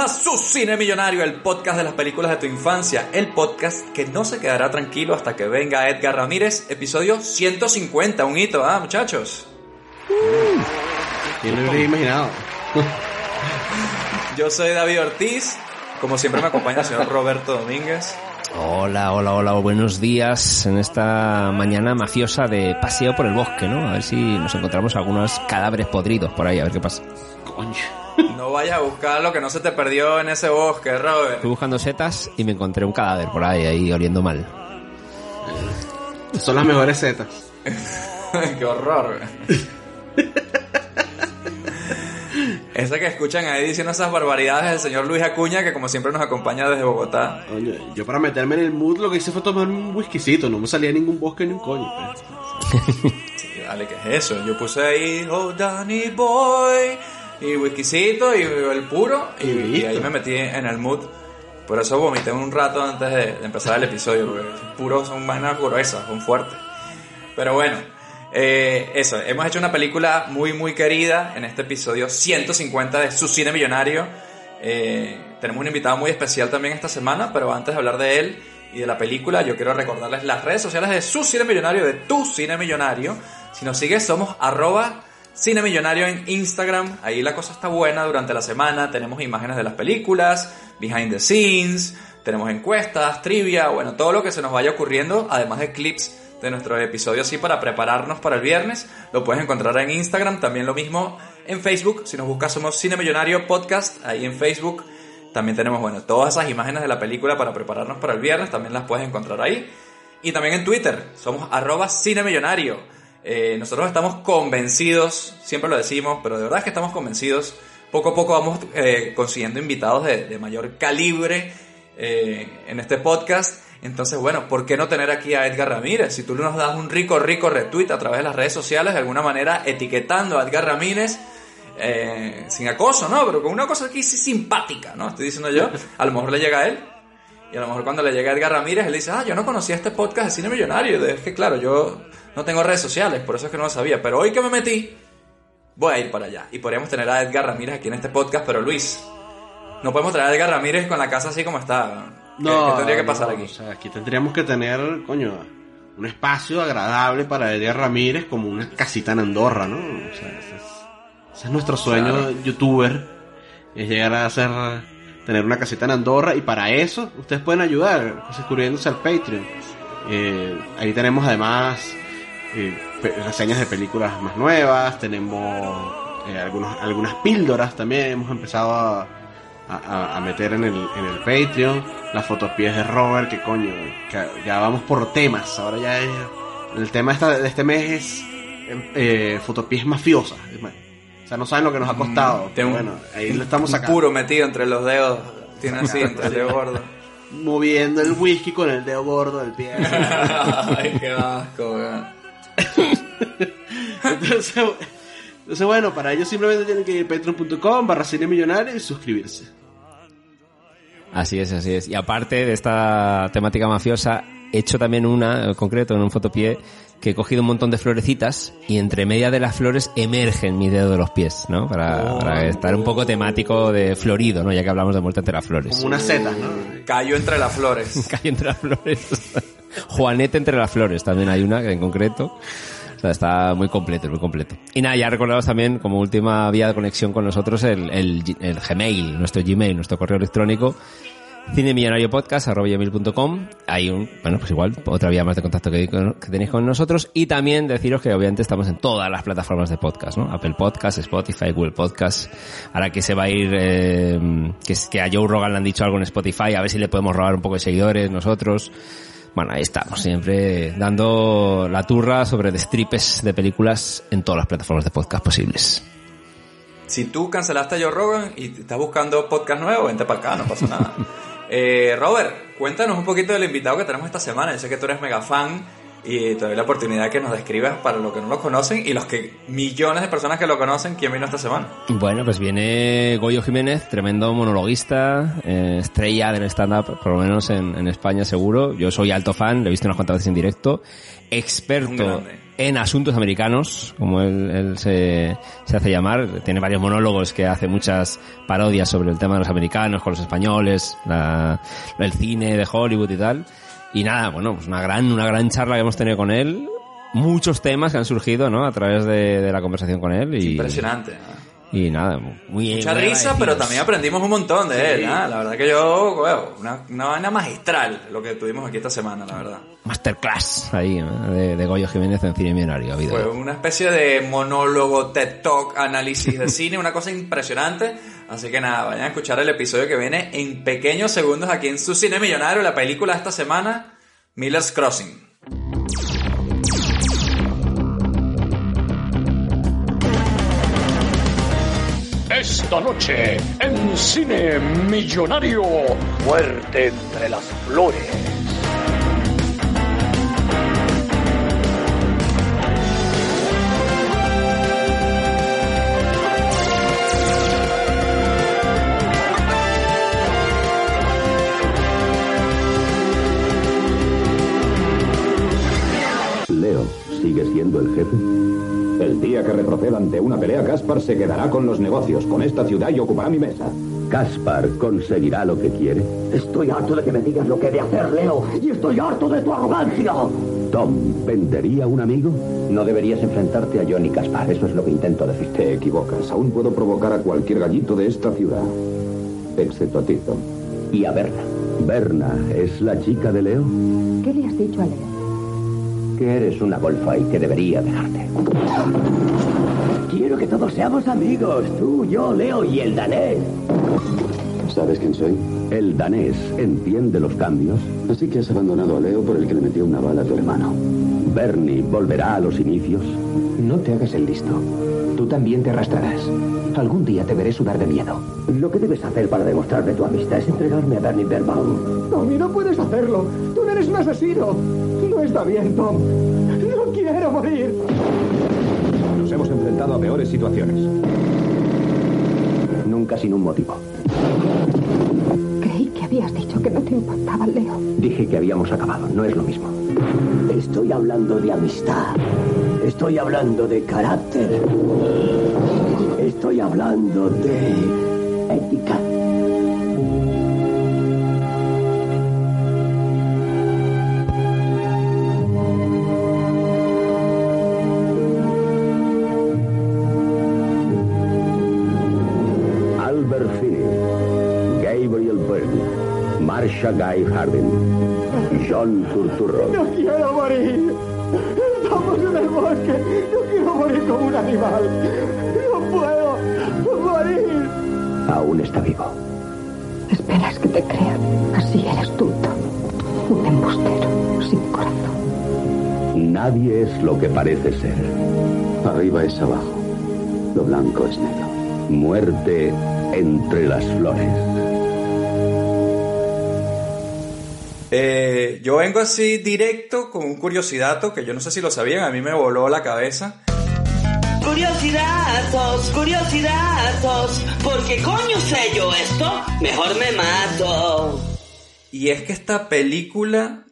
a Su Cine Millonario, el podcast de las películas de tu infancia, el podcast que no se quedará tranquilo hasta que venga Edgar Ramírez, episodio 150, un hito, ¿ah, muchachos? ¿Quién lo hubiera imaginado? Yo soy David Ortiz, como siempre me acompaña el señor Roberto Domínguez. Hola, hola, hola, buenos días en esta mañana mafiosa de paseo por el bosque, ¿no? A ver si nos encontramos algunos cadáveres podridos por ahí, a ver qué pasa. Coño. No vayas a buscar lo que no se te perdió en ese bosque, Robert. Fui buscando setas y me encontré un cadáver por ahí, ahí oliendo mal. Son las mejores setas. Qué horror. Ese que escuchan ahí diciendo esas barbaridades del señor Luis Acuña, que como siempre nos acompaña desde Bogotá. Yo para meterme en el mood lo que hice fue tomar un whiskycito, no me salía ningún bosque ni un coño. pues. Sí, dale, ¿qué es eso? Yo puse ahí, oh Danny Boy, y whiskycito, y el puro, y, Y y listo. ahí me metí en el mood. Por eso vomité un rato antes de, de empezar el episodio, porque puros son vainas gruesas, son fuertes. Pero bueno, eh, eso, hemos hecho una película muy, muy querida en este episodio 150 de Su Cine Millonario. Eh, tenemos un invitado muy especial también esta semana, pero antes de hablar de él y de la película, yo quiero recordarles las redes sociales de Su Cine Millonario, de Tu Cine Millonario. Si nos sigues, somos arroba Cine Millonario en Instagram. Ahí la cosa está buena durante la semana. Tenemos imágenes de las películas, behind the scenes, tenemos encuestas, trivia, bueno, todo lo que se nos vaya ocurriendo, además de clips de nuestros episodios así para prepararnos para el viernes. Lo puedes encontrar en Instagram, también lo mismo en Facebook. Si nos buscas somos Cine Millonario Podcast, ahí en Facebook. También tenemos, bueno, todas esas imágenes de la película para prepararnos para el viernes, también las puedes encontrar ahí. Y también en Twitter, somos arroba Cine Millonario. Eh, nosotros estamos convencidos, siempre lo decimos, pero de verdad es que estamos convencidos. Poco a poco vamos eh, consiguiendo invitados de, mayor calibre eh, en este podcast. Entonces, bueno, ¿por qué no tener aquí a Edgar Ramírez? Si tú nos das un rico, rico retweet a través de las redes sociales, de alguna manera etiquetando a Edgar Ramírez, eh, sin acoso, ¿no? Pero con una cosa aquí sí simpática, ¿no? Estoy diciendo yo. A lo mejor le llega a él. Y a lo mejor cuando le llega a Edgar Ramírez, él dice, ah, yo no conocía este podcast de Cine Millonario. Es que, claro, yo no tengo redes sociales, por eso es que no lo sabía. Pero hoy que me metí, voy a ir para allá. Y podríamos tener a Edgar Ramírez aquí en este podcast, pero Luis, no podemos traer a Edgar Ramírez con la casa así como está. ¿Qué- ¿Qué, tendría que pasar no, aquí? O sea, aquí tendríamos que tener, coño, un espacio agradable para Edgar Ramírez como una casita en Andorra, ¿no? O sea, ese es, ese es nuestro sueño Claro. youtuber, es llegar a hacer, tener una casita en Andorra y para eso ustedes pueden ayudar suscribiéndose al Patreon. Eh, ahí tenemos además eh, reseñas de películas más nuevas, tenemos eh, algunos, algunas píldoras también, hemos empezado a, a- meter en el, en el Patreon, las fotopies de Robert, que coño, que ya vamos por temas, ahora ya es, el tema de este mes es eh, fotopies mafiosas, sea, no saben lo que nos ha costado, Tiene pero un- bueno, ahí lo estamos sacando, puro metido entre los dedos. Tiene así, entre el dedo gordo. moviendo el whisky con el dedo gordo del pie. Ay, qué asco, weón. entonces, entonces, bueno, para ello simplemente tienen que ir a patreon.com barra cine millonario y suscribirse. Así es, así es. Y aparte de esta temática mafiosa, he hecho también una, en concreto, en un fotopié, que he cogido un montón de florecitas y entre media de las flores emergen mi dedo de los pies, ¿no? Para, para estar un poco temático de florido, ¿no? Ya que hablamos de muerte entre las flores. Como unas setas, ¿no? Cayó entre las flores. Calle entre las flores. Juanete entre las flores, también hay una en concreto. O sea, está muy completo, muy completo. Y nada, ya recordaros también como última vía de conexión con nosotros el, el, el Gmail, nuestro Gmail, nuestro correo electrónico, cinemillonariopodcast.com. Hay un, bueno, pues igual, otra vía más de contacto que, tenéis con nosotros. Y también deciros que obviamente estamos en todas las plataformas de podcast, ¿no? Apple Podcast, Spotify, Google Podcast. Ahora que se va a ir, eh, que a Joe Rogan le han dicho algo en Spotify, a ver si le podemos robar un poco de seguidores nosotros Bueno, ahí estamos, siempre dando la turra sobre destripes de películas en todas las plataformas de podcast posibles. Si tú cancelaste a Joe Rogan y estás buscando podcast nuevo, vente para acá, no pasa nada. eh, Robert, cuéntanos un poquito del invitado que tenemos esta semana. Yo sé que tú eres mega fan y te doy la oportunidad que nos describas para los que no lo conocen y los que millones de personas que lo conocen, ¿quién vino esta semana? Bueno, pues viene Goyo Jiménez, tremendo monologuista, eh, estrella del stand-up, por lo menos en, en, España seguro. Yo soy alto fan, lo he visto unas cuantas veces en directo. Experto en asuntos americanos, como él, él se, se, hace llamar. Tiene varios monólogos que hace muchas parodias sobre el tema de los americanos, con los españoles, la, el cine de Hollywood y tal. Y nada, bueno, pues una gran, una gran charla que hemos tenido con él. Muchos temas que han surgido, ¿no? A través de, de la conversación con él. Y, Impresionante. Y nada, muy Mucha risa, pero también aprendimos un montón de sí. él. La verdad que yo, bueno, una, una vaina magistral lo que tuvimos aquí esta semana, la verdad. Masterclass ahí, ¿no? de, de, Goyo Jiménez en Cine Millonario. Fue una especie de monólogo, TED Talk, análisis de cine, una cosa impresionante. Así que nada, vayan a escuchar el episodio que viene en pequeños segundos aquí en su Cine Millonario, la película de esta semana, Miller's Crossing. Esta noche, en Cine Millonario, Muerte entre las Flores. Día que retroceda ante una pelea, Caspar se quedará con los negocios, con esta ciudad y ocupará mi mesa. ¿Caspar conseguirá lo que quiere? Estoy harto de que me digas lo que he de hacer, Leo, y estoy harto de tu arrogancia. Tom, ¿vendería un amigo? No deberías enfrentarte a Johnny Caspar, eso es lo que intento decir. Te equivocas, aún puedo provocar a cualquier gallito de esta ciudad. Excepto a ti, Tom. Y a Berna. ¿Berna es la chica de Leo? ¿Qué le has dicho a Leo? Que eres una golfa y que debería dejarte. Quiero que todos seamos amigos, tú, yo, Leo y el danés. ¿Sabes quién soy? El danés entiende los cambios. Así que has abandonado a Leo por el que le metió una bala a tu hermano. Bernie volverá a los inicios. No te hagas el listo. Tú también te arrastrarás. Algún día te veré sudar de miedo. Lo que debes hacer para demostrarme tu amistad es entregarme a Bernie Berbaum. Tommy, no puedes hacerlo. Tú no eres un asesino. No está bien, Tom. No quiero morir. Nos hemos enfrentado a peores situaciones. Nunca sin un motivo. Creí que habías dicho que no te importaba, Leo. Dije que habíamos acabado. No es lo mismo. Estoy hablando de amistad. Estoy hablando de carácter. Estoy hablando de ética. Guy Hardin, John Turturro. No quiero morir. Estamos en el bosque. No quiero morir como un animal. No puedo morir. Aún está vivo. Esperas que te crean. Así eres tú, Tom. Un embustero sin corazón. Nadie es lo que parece ser. Arriba es abajo. Lo blanco es negro. Muerte entre las flores. Eh, yo vengo así directo con un curiosidad que yo no sé si lo sabían, a mí me voló la cabeza. Curiosidades, curiosidades, porque coño sé yo esto, mejor me mato. Y es que esta película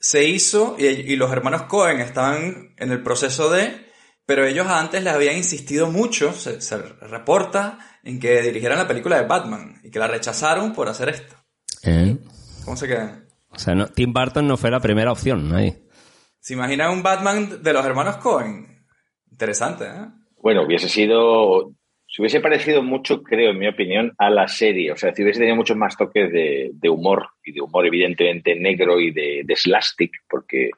se hizo y, y los hermanos Cohen estaban en el proceso de, pero ellos antes les habían insistido mucho, se, se reporta, en que dirigieran la película de Batman y que la rechazaron por hacer esto. ¿Eh? ¿Cómo se queda? O sea, no, Tim Burton no fue la primera opción ahí. ¿Se imaginan un Batman de los hermanos Cohen? Interesante, ¿eh? Bueno, hubiese sido... Se hubiese parecido mucho, creo, en mi opinión, a la serie. O sea, si hubiese tenido muchos más toques de, de humor, y de humor evidentemente negro y de, de slastic, porque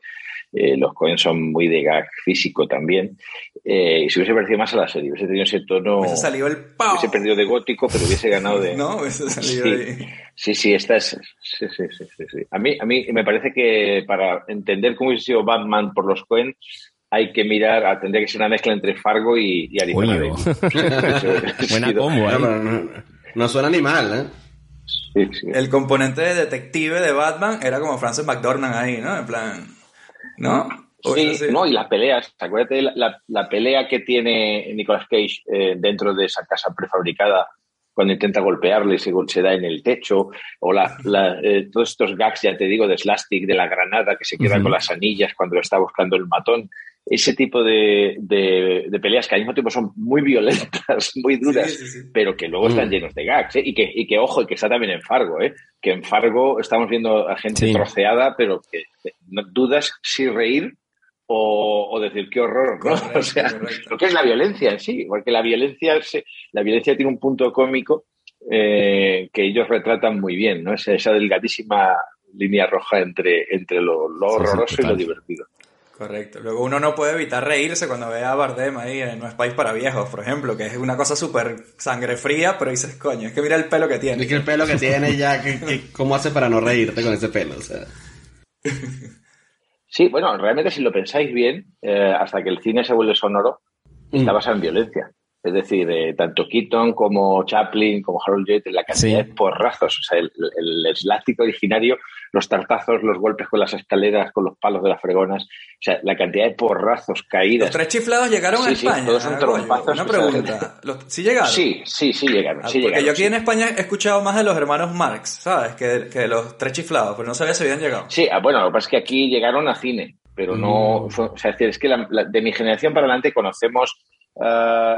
eh, los Coen son muy de gag físico también. Eh, y se hubiese parecido más a la serie, hubiese tenido ese tono. Hubiese salido el pao. Hubiese perdido de gótico, pero hubiese ganado de. no, hubiese salido sí, ahí. sí, sí, esta es. Sí, sí, sí, sí, sí. A, mí, a mí me parece que para entender cómo hubiese sido Batman por los Coen, hay que mirar, ah, tendría que ser una mezcla entre Fargo y, y. Buena combo, No, ¿eh? pero no, no suena ni mal, ¿eh? Sí, sí. El componente de detective de Batman era como Francis McDormand ahí, ¿no? En plan. ¿No? Sí, no, y las peleas, acuérdate de la, la- la pelea que tiene Nicolas Cage eh, dentro de esa casa prefabricada cuando intenta golpearle y se, se da en el techo, o la, la, eh, todos estos gags, ya te digo, de Slastic, de la granada que se queda con las anillas cuando lo está buscando el matón, ese tipo de, de- de peleas que al mismo tiempo son muy violentas, muy duras, Sí, sí, sí. pero que luego están Mm. llenos de gags, ¿eh? y, que, y que, ojo, y que está también en Fargo, ¿eh? que en Fargo estamos viendo a gente Sí. troceada, pero que que no dudas si reír o, o decir qué horror, ¿no? Correcto, o sea, correcto. lo que es la violencia en sí, porque la violencia, se- la violencia tiene un punto cómico eh, que ellos retratan muy bien, ¿no? Esa, esa delgadísima línea roja entre, entre lo, lo Sí, sí, horroroso y lo divertido. Correcto. Luego uno no puede evitar reírse cuando ve a Bardem ahí en No es país para viejos, por ejemplo, que es una cosa súper sangre fría, pero dices, coño, es que mira el pelo que tiene. Es que el pelo que tiene ya, que, que- ¿cómo hace para no reírte con ese pelo? O sea, Sí, bueno, realmente si lo pensáis bien, eh, hasta que el cine se vuelve sonoro, está Mm. basado en violencia. Es decir, eh, tanto Keaton como Chaplin, como Harold Lloyd, la cantidad Sí. de porrazos, o sea, el, el slástico originario, los tartazos, los golpes con las escaleras, con los palos de las fregonas, o sea, la cantidad de porrazos, caídas. Los tres chiflados llegaron a Sí, sí, España. todos son ah, trompazos Una pregunta. ¿Los- ¿Sí llegaron? Sí, sí, sí llegaron. Ah, sí porque llegaron, yo aquí sí. en España he escuchado más de los hermanos Marx, ¿sabes? Que, que de los tres chiflados, pero no sabía si habían llegado. Sí, ah, bueno, lo que pasa es que aquí llegaron a cine, pero no. Mm. fue- o sea, es que la- la- de mi generación para adelante conocemos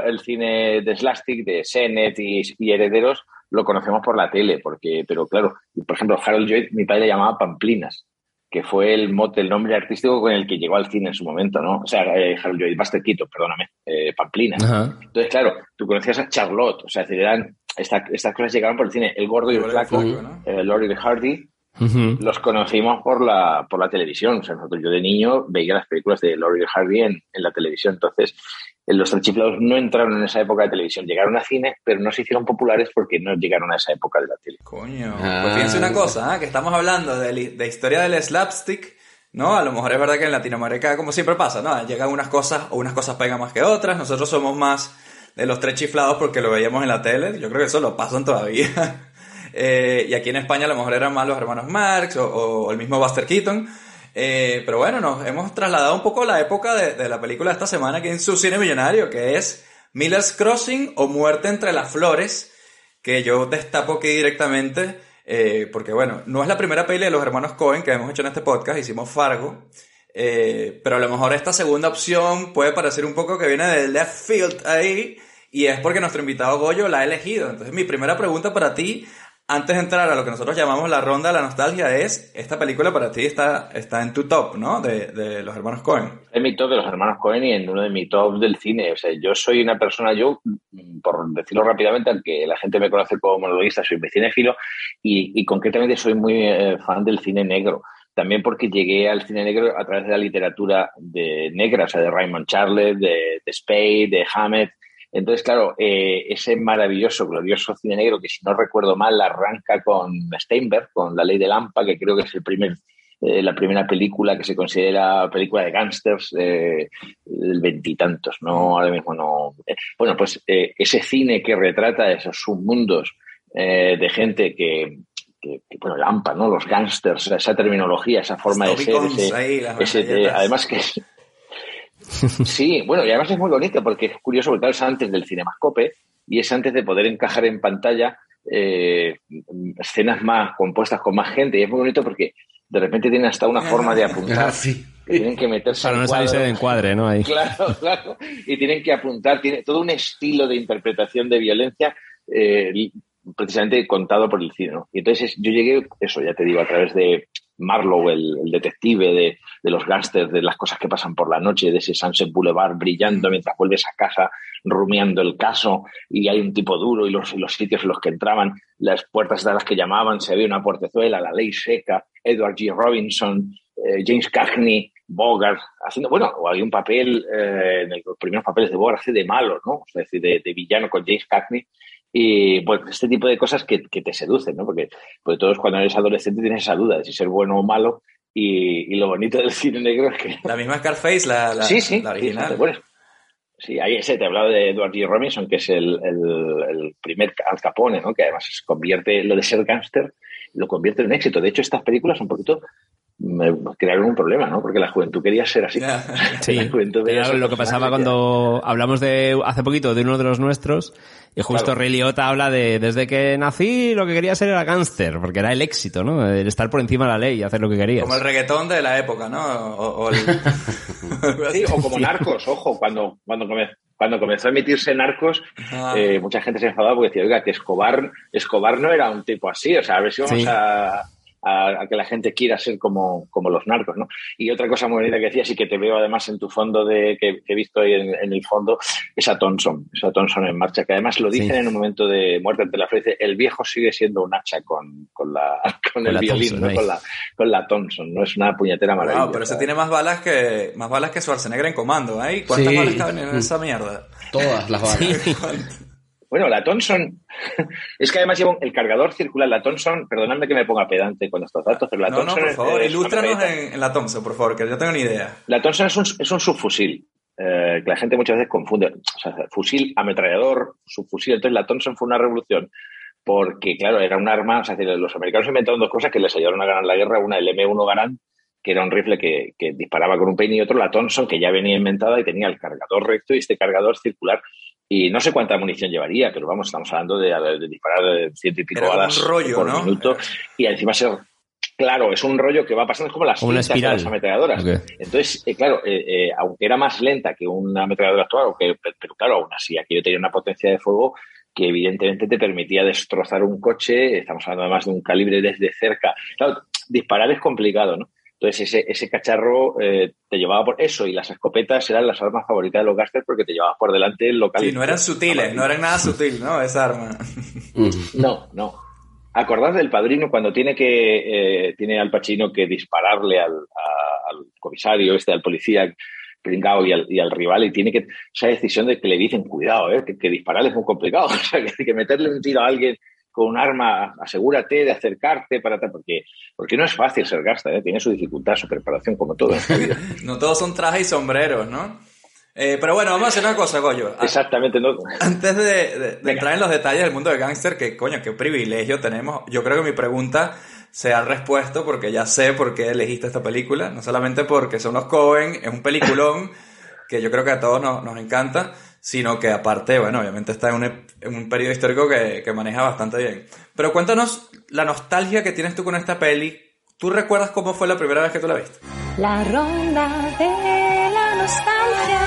el cine de Slastic, de Sennett y, y Herederos, lo conocemos por la tele, porque, pero claro, por ejemplo, Harold Lloyd, mi padre le llamaba Pamplinas, que fue el mote, el nombre artístico con el que llegó al cine en su momento, ¿no? O sea, eh, Harold Lloyd, Buster Keaton, perdóname, eh, Pamplinas. Ajá. Entonces, claro, tú conocías a Charlotte, o sea, eran, esta- estas cosas llegaron por el cine. El gordo y el flaco, eh, Laurel y Hardy, Ujú. los conocimos por la, por la televisión. O sea, nosotros, yo de niño veía las películas de Laurel y Hardy en, en la televisión. Entonces, los chiflados no entraron en esa época de televisión. Llegaron a cine, pero no se hicieron populares porque no llegaron a esa época de la tele. Coño. Ah. Pues fíjense una cosa, ¿ah? que estamos hablando de, de historia del slapstick, ¿no? A lo mejor es verdad que en Latinoamérica, como siempre pasa, ¿no? Llegan unas cosas o unas cosas pegan más que otras. Nosotros somos más de los tres chiflados porque lo veíamos en la tele. Yo creo que eso lo pasan todavía. Eh, y aquí en España a lo mejor eran más los hermanos Marx o, o el mismo Buster Keaton. Eh, pero bueno, nos hemos trasladado un poco a la época de, la película de esta semana aquí en su cine millonario, que es Miller's Crossing o Muerte entre las Flores, que yo destapo aquí directamente, eh, porque bueno, no es la primera peli de los hermanos Cohen que hemos hecho en este podcast, hicimos Fargo, eh, pero a lo mejor esta segunda opción puede parecer un poco que viene del left field ahí, y es porque nuestro invitado Goyo la ha elegido. Entonces mi primera pregunta para ti, antes de entrar a lo que nosotros llamamos la ronda de la nostalgia, es, esta película para ti está, está en tu top, ¿no? De, de los hermanos Cohen. En mi top de los hermanos Cohen y en uno de mi top del cine. O sea, yo soy una persona, yo, por decirlo rápidamente, aunque la gente me conoce como monologuista, soy cinéfilo y, y concretamente soy muy eh, fan del cine negro. También porque llegué al cine negro a través de la literatura de negra, o sea, de Raymond Charles, de, de Spade, de Hammett. Entonces, claro, eh, ese maravilloso, glorioso cine negro que, si no recuerdo mal, arranca con Steinberg, con La Ley de Lampa, que creo que es el primer, eh, la primera película que se considera película de gángsters eh, del veintitantos, ¿no? Ahora mismo no. Eh, bueno, pues ese cine que retrata esos submundos de gente que, que, que, bueno, Lampa, ¿no? Los gángsters, esa terminología, esa forma de ser, ese, ahí, ese, además que es, Sí, bueno, y además es muy bonito porque es curioso porque claro, es antes del cinemascope y es antes de poder encajar en pantalla eh, escenas más compuestas con más gente y es muy bonito porque de repente tienen hasta una forma de apuntar. Sí. que tienen que meterse Para en no salirse cuadro. de encuadre, ¿no? Ahí. Claro, claro. Y tienen que apuntar, tiene todo un estilo de interpretación de violencia eh, precisamente contado por el cine. ¿no? Y entonces yo llegué, eso ya te digo, a través de Marlowe, el, el detective, de, de los gángsters, de las cosas que pasan por la noche, de ese Sunset Boulevard brillando mientras vuelves a casa, rumiando el caso, y hay un tipo duro y los, sitios en los que entraban, las puertas de las que llamaban, se había una puertezuela, la ley seca, Edward G. Robinson, eh, James Cagney, Bogart, haciendo, bueno, o hay un papel, eh, en los primeros papeles de Bogart hace de malo, ¿no? Es decir, de, de villano con James Cagney. Y pues este tipo de cosas que, que te seducen, ¿no? Porque, porque todos cuando eres adolescente tienes esa duda de si ser bueno o malo. Y, y lo bonito del cine negro es que... La misma Scarface, la, la, sí, sí, la original. Sí, bueno, Sí, ahí ese, te he hablado de Edward G. Robinson, que es el, el, el, primer Al Capone, ¿no? que además convierte lo de ser gángster, lo convierte en un éxito. De hecho, estas películas un poquito me crearon un problema, ¿no? Porque la juventud quería ser así. Sí, era lo que pasaba cuando hablamos de hace poquito de uno de los nuestros y justo claro. Ray Liotta habla de desde que nací lo que quería ser era gángster, porque era el éxito, ¿no? El estar por encima de la ley y hacer lo que querías. Como el reggaetón de la época, ¿no? O, o, el... sí, o como Narcos, ojo, cuando, cuando, cuando comenzó a emitirse Narcos, ah. eh, mucha gente se enfadaba porque decía, oiga, que Escobar, Escobar no era un tipo así, o sea, a ver si vamos sí. a a, a, que la gente quiera ser como, como los narcos, ¿no? Y otra cosa muy bonita que decías y que te veo además en tu fondo de que, que he visto ahí en, en, el fondo, esa Thompson, esa Thompson en marcha, que además lo dicen sí. en un momento de muerte ante la frente, el viejo sigue siendo un hacha con, con, la, con, con el la violín, Thompson, ¿no? con, la, con la Thompson, no es una puñetera maravilla. Wow, pero se tiene más balas que más balas que Schwarzenegger en comando, ¿eh? ¿Cuántas sí. balas caben en esa mierda? Todas las balas. Sí. Bueno, la Thomson, es que además lleva el cargador circular. La Thomson, perdonadme que me ponga pedante con estos datos, pero la no, Thomson. No, por favor, ilústranos en, en, la Thomson, por favor, que yo tengo ni idea. La Thomson es un, es un subfusil, eh, que la gente muchas veces confunde. O sea, fusil, ametrallador, subfusil. Entonces, la Thomson fue una revolución porque, claro, era un arma. O sea, los americanos inventaron dos cosas que les ayudaron a ganar la guerra: una, el M1 Garand, que era un rifle que, que disparaba con un peine, y otro, la Thompson, que ya venía inventada y tenía el cargador recto y este cargador circular y no sé cuánta munición llevaría, pero vamos, estamos hablando de, de disparar de ciento y pico balas rollo, por ¿no? minuto y encima ser claro, es un rollo que va pasando es como las como cintas de las ametralladoras. Okay. Entonces, eh, claro, eh, eh, aunque era más lenta que una ametralladora actual, aunque, pero claro, aún así, aquello tenía una potencia de fuego que evidentemente te permitía destrozar un coche, estamos hablando además de un calibre desde cerca. Claro, disparar es complicado, ¿no? Entonces ese, ese cacharro eh, te llevaba por eso y las escopetas eran las armas favoritas de los gángsters porque te llevabas por delante el local. Sí, no eran sutiles, no eran nada sutil, ¿no? Esa arma. No, no. Acordad del padrino cuando tiene que eh, tiene al Pacino que dispararle al, a, al comisario, este, al policía pringao y al, y al rival y tiene que esa decisión de que le dicen cuidado, eh, que, que disparar es muy complicado, o sea, que, que meterle un tiro a alguien con un arma, asegúrate de acercarte para porque, porque no es fácil ser gasta, ¿eh? tiene su dificultad, su preparación, como todo en esta vida. no todos son trajes y sombreros, ¿no? Eh, pero bueno, vamos a hacer una cosa, Goyo. Exactamente, no. Antes de, de, de entrar en los detalles del mundo del gángster, que coño, qué privilegio tenemos, yo creo que mi pregunta se ha respuesto porque ya sé por qué elegiste esta película, no solamente porque son los Cohen, es un peliculón que yo creo que a todos nos, nos encanta, sino que aparte, bueno, obviamente está en un, en un periodo histórico que, que, maneja bastante bien. Pero cuéntanos la nostalgia que tienes tú con esta peli. ¿Tú recuerdas cómo fue la primera vez que tú la viste? La ronda de la nostalgia.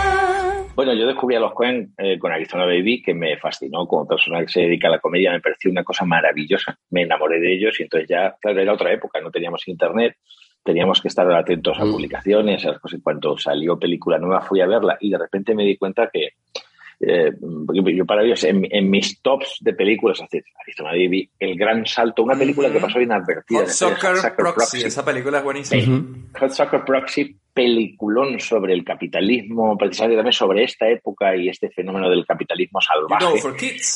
Bueno, yo descubrí a los Coen eh, con Arizona Baby, que me fascinó como persona que se dedica a la comedia, me pareció una cosa maravillosa. Me enamoré de ellos y entonces ya, claro, era otra época, no teníamos internet, teníamos que estar atentos a publicaciones, a las cosas. Cuando salió película nueva fui a verla y de repente me di cuenta que eh, yo para ellos en, en, mis tops de películas, así, Arizona Baby, El Gran Salto, una película que pasó inadvertida. Hot Soccer, Proxy. Proxy, esa película es buenísima. Uh -huh. Hot Soccer Proxy, peliculón sobre el capitalismo, precisamente también sobre esta época y este fenómeno del capitalismo salvaje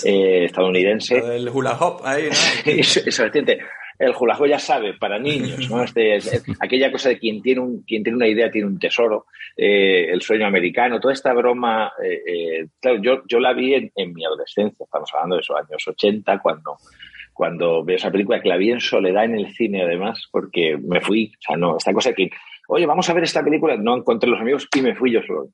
eh, estadounidense. El hula hop ahí, ¿no? eso, eso, el julajo ya sabe, para niños, ¿no? Este, es, aquella cosa de quien tiene, un, quien tiene una idea tiene un tesoro, eh, el sueño americano, toda esta broma, eh, eh, claro, yo, yo la vi en, en, mi adolescencia, estamos hablando de esos años 80, cuando, cuando veo esa película, que la vi en soledad en el cine además, porque me fui, o sea, no, esta cosa que, oye, vamos a ver esta película, no encontré los amigos y me fui yo solo.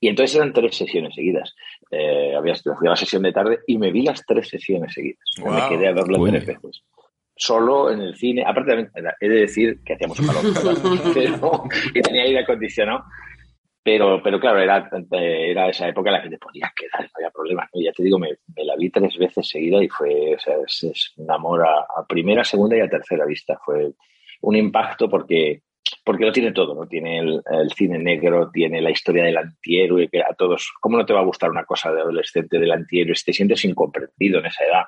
Y entonces eran tres sesiones seguidas. Eh, había, fui a la sesión de tarde y me vi las tres sesiones seguidas. Wow. Me quedé a verlo tres veces solo en el cine. Aparte, he de decir que hacía mucho calor, pero, y tenía aire acondicionado. Pero, pero claro, era, era esa época en la que te podías quedar, no había problemas. ¿no? Ya te digo, me, me, la vi tres veces seguida y fue, o sea, es, es un amor a, a, primera, segunda y a tercera vista. Fue un impacto porque, porque lo tiene todo, ¿no? Tiene el, el cine negro, tiene la historia del antihéroe, que a todos, ¿cómo no te va a gustar una cosa de adolescente del antihéroe? Te sientes incomprendido en esa edad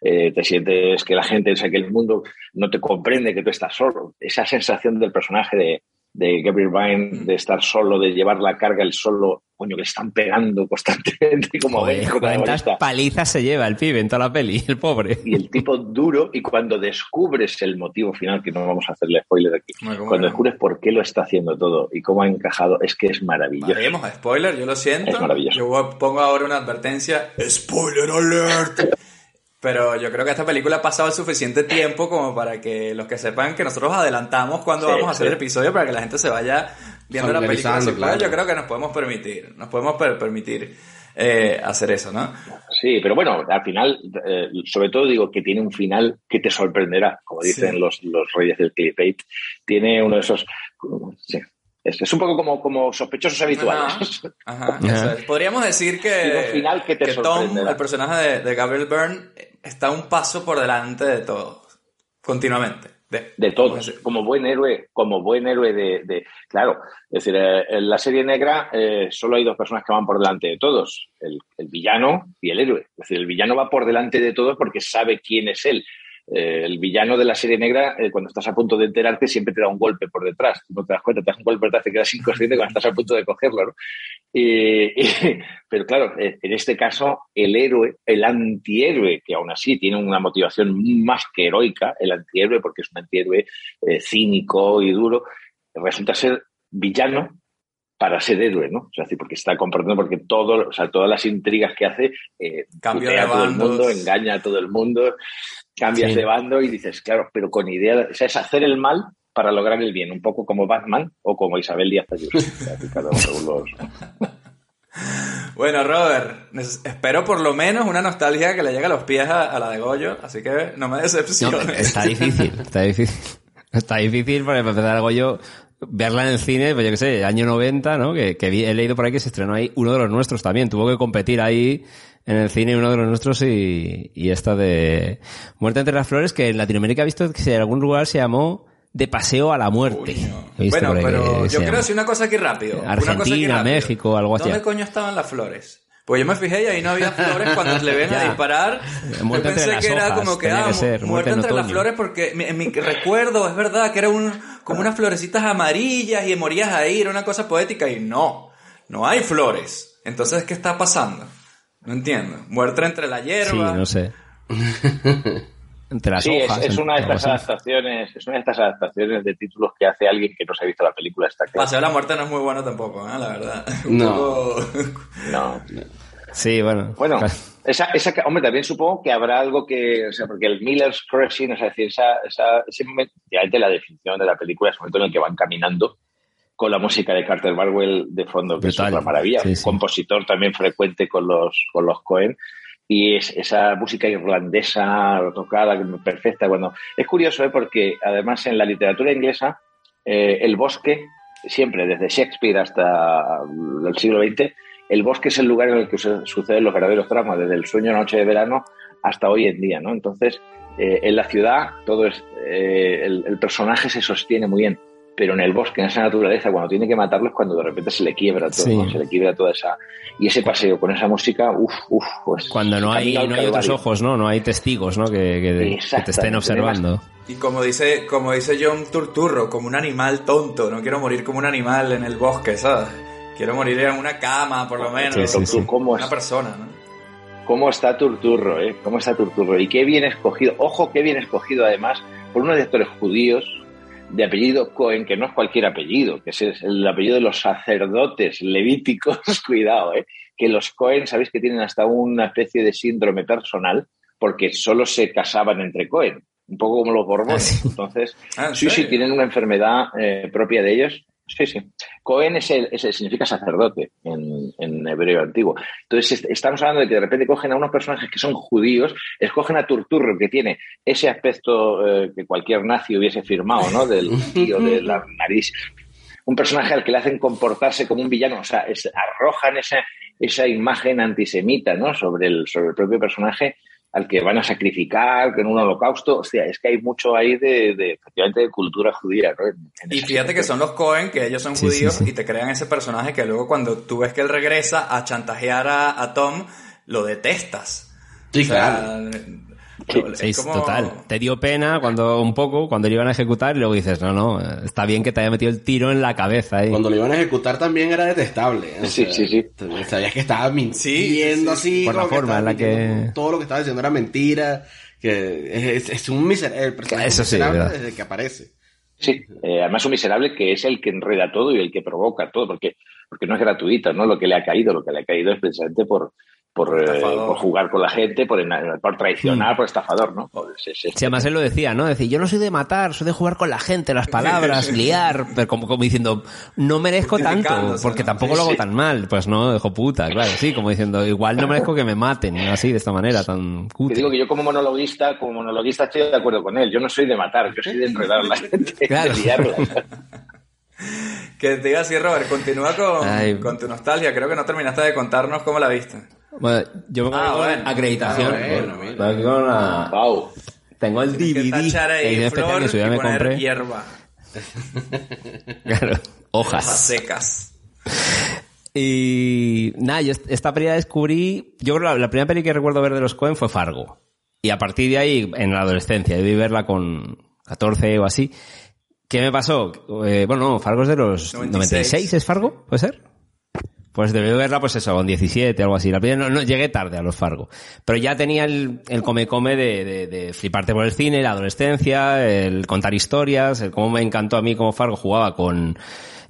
eh, te sientes que la gente, o sea, que el mundo no te comprende, que tú estás solo. Esa sensación del personaje de, de Gabriel Byrne, de estar solo, de llevar la carga el solo, coño, que le están pegando constantemente como Joder, ¿Cuántas palizas se lleva el pibe en toda la peli, el pobre? Y el tipo duro, y cuando descubres el motivo final, que no vamos a hacerle spoiler aquí, Bueno, ¿cómo cuando no? descubres por qué lo está haciendo todo y cómo ha encajado, es que es maravilloso. Haremos spoiler, yo lo siento. Es maravilloso. Yo pongo ahora una advertencia. Spoiler alert. Pero yo creo que esta película ha pasado el suficiente tiempo como para que los que sepan que nosotros adelantamos cuando Sí, vamos a hacer sí. el episodio para que la gente se vaya viendo la película. Claro. Yo creo que nos podemos permitir, nos podemos per- permitir eh, hacer eso, ¿no? Sí, pero bueno, al final, eh, sobre todo digo que tiene un final que te sorprenderá, como dicen Sí. los, los reyes del clickbait. Tiene uno de esos... Sí, es, es un poco como, como sospechosos habituales. Ajá, eso es. Podríamos decir que, final que te Tom, el personaje de, de Gabriel Byrne, está un paso por delante de todos, continuamente. De, de todos, como buen héroe, como buen héroe de, de- claro, es decir, eh, en la serie negra eh, solo hay dos personas que van por delante de todos, el, el villano y el héroe. Es decir, el villano va por delante de todos porque sabe quién es él. Eh, el villano de la serie negra, eh, cuando estás a punto de enterarte, siempre te da un golpe por detrás. No te das cuenta, te das un golpe por detrás, te quedas inconsciente cuando estás a punto de cogerlo, ¿no? Pero claro, eh, en este caso, el héroe, el antihéroe, que aún así tiene una motivación más que heroica, el antihéroe, porque es un antihéroe cínico y duro, resulta ser villano para ser héroe, ¿no? O sea, porque está comprendiendo, porque todo, o sea, todas las intrigas que hace, eh, Cambio putea de a todo el mundo, engaña a todo el mundo, cambias Sí. de bando y dices, claro, pero con idea, o sea, es hacer el mal para lograr el bien, un poco como Batman o como Isabel Díaz Ayuso. Bueno, Robert, espero por lo menos una nostalgia que le llegue a los pies a, a la de Goyo, así que no me No, decepciones. está difícil, está difícil. Está difícil porque para empezar algo yo verla en el cine, pues yo qué sé, año 90, ¿no? Que, que vi- he leído por ahí que se estrenó ahí uno de los nuestros también. Tuvo que competir ahí en el cine uno de los nuestros y, y esta de Muerte entre las flores que en Latinoamérica he visto que en algún lugar se llamó De Paseo a la Muerte. Bueno, pero que yo llama. decir una cosa aquí rápido. una cosa aquí Argentina, rápido. México, algo así. ¿Dónde coño estaban las flores? Pues yo me fijé y ahí no había flores cuando le ven a disparar. Yo Muerte entre pensé las que era hojas, como que, ah, que ser, muerte muerte en entre las flores porque en mi recuerdo es verdad que era un, como unas florecitas amarillas y morías ahí, era una cosa poética y no, no hay flores. Entonces, ¿qué está pasando? No entiendo. Muerte entre la Sí, hierba. no sé. Entre las sí, es- hojas. es, una de estas adaptaciones, es una de estas adaptaciones de títulos que hace alguien que no se ha visto la película está claro. Paseo de la muerte no es muy bueno tampoco, ¿eh? la verdad. Un No. poco- No. Sí, bueno. Bueno, esa, esa, hombre, también supongo que habrá algo que, o sea, porque el Miller's Crossing, es decir, esa, esa, ese momento, efectivamente la definición de la película es el momento en el que van caminando con la música de Carter Barwell de fondo, que es otra maravilla, Sí, un sí. compositor también frecuente con los, con los Cohen, y es esa música irlandesa tocada, perfecta. Bueno, es curioso, ¿eh? porque además en la literatura inglesa, eh, el bosque, siempre, desde Shakespeare hasta el siglo XX, el bosque es el lugar en el que su- suceden los verdaderos dramas, desde el sueño de noche de verano hasta hoy en día, ¿no? Entonces, eh, en la ciudad todo es, eh, el, el personaje se sostiene muy bien, pero en el bosque, en esa naturaleza, cuando tiene que matarlo es cuando de repente se le quiebra todo, Sí. ¿no? se le quiebra toda esa... Y ese paseo con esa música, uff, uff, pues... Cuando no hay, no hay otros ojos, ¿no? No hay testigos, ¿no? Que, que- que te estén Exactamente. observando. Y como dice, como dice John Turturro, como un animal tonto, no quiero morir como un animal en el bosque, ¿sabes? Quiero morir en una cama, por lo menos. Sí, sí, sí. ¿Cómo Una es? persona, ¿no? ¿Cómo está Turturro, eh? ¿Cómo está Turturro? Y qué bien escogido. Ojo, qué bien escogido además por unos directores judíos de apellido Cohen, que no es cualquier apellido, que es el apellido de los sacerdotes levíticos. Cuidado, eh. Que los Cohen, sabéis que tienen hasta una especie de síndrome personal porque solo se casaban entre Cohen. Un poco como los Borbones. Entonces, Ah, ¿en sí, sí, tienen una enfermedad eh, propia de ellos. Sí, sí. Cohen es el, es el- significa sacerdote en, en hebreo antiguo. Entonces, est- estamos hablando de que de repente cogen a unos personajes que son judíos, escogen a Turturro, que tiene ese aspecto eh, que cualquier nazi hubiese firmado, ¿no? Del tío de la nariz. Un personaje al que le hacen comportarse como un villano, o sea, arrojan esa, esa imagen antisemita, ¿no? Sobre el, sobre el propio personaje al que van a sacrificar en un holocausto. O sea, es que hay mucho ahí de, de efectivamente, de cultura judía, ¿no? En- en Y fíjate que son los Cohen, que ellos son Sí, judíos, sí, sí. y te crean ese personaje que luego cuando tú ves que él regresa a chantajear a, a Tom, lo detestas. Sí, O sea, claro. Sí, es como- total. Te dio pena cuando un poco, cuando le iban a ejecutar y luego dices, no, no, eh, está bien que te haya metido el tiro en la cabeza. ahí. Cuando lo iban a ejecutar también era detestable. o Sí, sea, sí, sí. Sabías que estaba mintiendo así. Por la forma en la que- Todo lo que estaba diciendo era mentira. Que es, es un miserable. El personaje Eso miserable verdad. desde que aparece. Sí, eh, además un miserable que es el que enreda todo y el que provoca todo, porque, porque no es gratuito, ¿no? Lo que le ha caído, lo que le ha caído es precisamente por, por, eh, por jugar con la gente, por, en- por traicionar, por estafador, ¿no? Pues es- es- Sí, además él lo decía, ¿no? Decir, yo no soy de matar, soy de jugar con la gente, las palabras, liar, pero como, como diciendo, no merezco tanto, porque ¿no? tampoco Sí, lo hago sí. tan mal. Pues no, hijo puta, claro, sí, como diciendo, igual no merezco que me maten, así, de esta manera, tan Te cutre. digo que yo como monologuista, como monologuista estoy de acuerdo con él. Yo no soy de matar, yo soy de enredar a la gente, Claro. de liarla. Que te diga así, Robert, continúa con, Ay. con tu nostalgia. Creo que no terminaste de contarnos cómo la viste. Bueno, yo me Ah, con bueno. acreditación. Ah, bueno, con Wow. Tengo el Tienes que DVD, ahí edición especial que en su día y me compré. hierba. Claro, Hojas hojas. secas. Y nada, yo est- esta peli la descubrí. Yo creo que la, la primera peli que recuerdo ver de los Cohen fue Fargo. Y a partir de ahí, en la adolescencia, debí verla con 14 o así. ¿Qué me pasó? Eh, bueno, no, Fargo es de los 96. 96, ¿es Fargo? ¿Puede ser? Pues debí verla, pues eso, con 17, algo así. La primera, no, no, llegué tarde a los Fargo. Pero ya tenía el, el come-come de, de, de fliparte por el cine, la adolescencia, el contar historias, el cómo me encantó a mí como Fargo jugaba con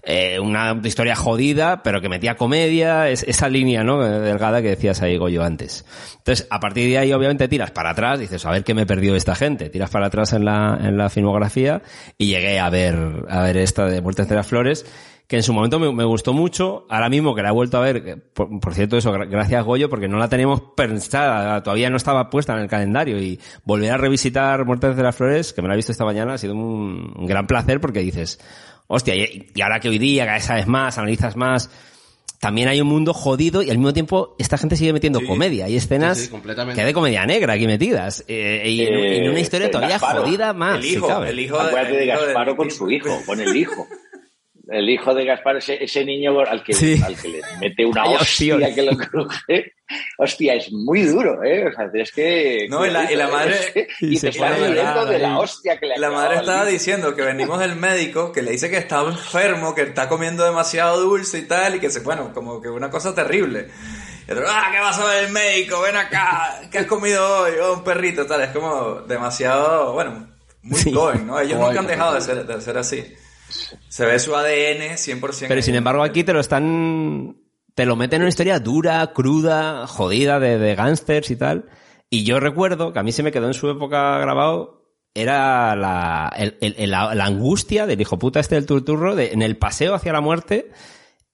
eh, una historia jodida, pero que metía comedia, es, esa línea, ¿no? Delgada que decías ahí, Goyo, antes. Entonces, a partir de ahí, obviamente, tiras para atrás, dices, a ver qué me perdió esta gente. Tiras para atrás en la, en la filmografía y llegué a ver, a ver esta de Muertes de las Flores, que en su momento me, me gustó mucho. Ahora mismo que la he vuelto a ver, por, por cierto, eso, gra- gracias Goyo, porque no la teníamos pensada, todavía no estaba puesta en el calendario y volver a revisitar Muertes de las Flores, que me la he visto esta mañana, ha sido un, un gran placer porque dices, hostia, y, y ahora que hoy día cada vez sabes más, analizas más, también hay un mundo jodido y al mismo tiempo esta gente sigue metiendo comedia. Hay escenas Sí, sí, completamente. que hay de comedia negra aquí metidas. Eh, y en- Eh, en una historia todavía Gasparo, jodida más. el si hijo, cabe. el hijo Acuérdate de el hijo Gasparo con su hijo, con el hijo. El hijo de Gaspar, ese, ese niño al que, Sí. al que le mete una Ay, hostia hostia. que lo cruje. Hostia, es muy duro, ¿eh? O sea, es que... No, y la- y la madre- Y, y se te está pone a riendo de la hostia que le La madre estaba al diciendo que venimos del médico, que le dice que está enfermo, que está comiendo demasiado dulce y tal, y que se, bueno, como que una cosa terrible. Y otro, ah, ¿qué vas a ver el médico? Ven acá, ¿qué has comido hoy? Oh, un perrito, tal. Es como demasiado, bueno, muy Sí. ¿no? Ellos nunca han dejado de ser, de ser así. Se ve su ADN 100%. Pero sin embargo aquí te lo están... Te lo meten en una historia dura, cruda, jodida de, de gángsters y tal. Y yo recuerdo que a mí se me quedó en su época grabado era la, la, angustia del hijo puta este del turturro en el paseo hacia la muerte.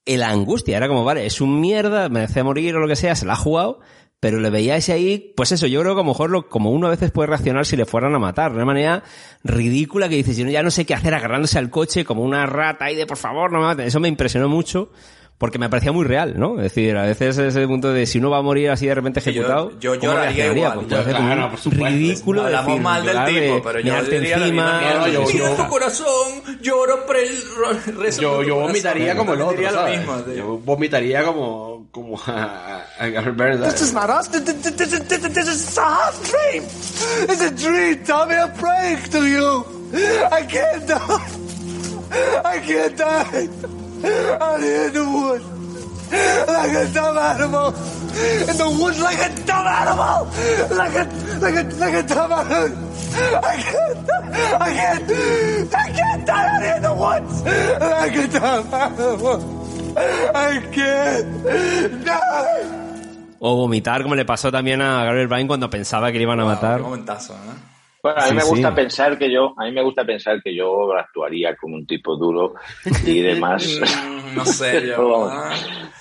La angustia era como, vale, es un mierda, merece morir o lo que sea, se la ha jugado, pero le veíais ahí, pues eso, yo creo que a lo mejor lo, como uno a veces puede reaccionar si le fueran a matar, de una manera ridícula que dices, yo ya no sé qué hacer agarrándose al coche como una rata ahí de por favor, no me maten. Eso me impresionó mucho porque me parecía muy real, ¿no? Es decir, a veces ese punto de si uno va a morir así de repente Sí, yo- ejecutado, yo ¿cómo lloraría igual. Pues Yo, claro, un por supuesto. ridículo Hablamos decir, mal del de pero yo diría la misma encima. No, yo- Si yo- es tu corazón, lloro por el ro- rezo Yo, por tu yo corazón. vomitaría como el otro, lo ¿sabes? mismo, tío. Yo vomitaría como, como a, a Gary. This is not us. This, is a half dream. It's a dream, Tommy. I'm praying to you. I can't die. I can't die. Out here in the woods. Like a dumb animal. In the woods like a dumb animal. Like a, like a, like a dumb animal. I can't, I can't, I can't die out here in the woods. Like a dumb animal. I can't die. O vomitar, como le pasó también a Gabriel Byrne cuando pensaba que le iban a Wow, matar. qué momentazo, ¿no? Bueno, a mí Sí, me gusta sí. pensar que yo, a mí me gusta pensar que yo actuaría como un tipo duro y demás. No sé, yo. Pero- ah,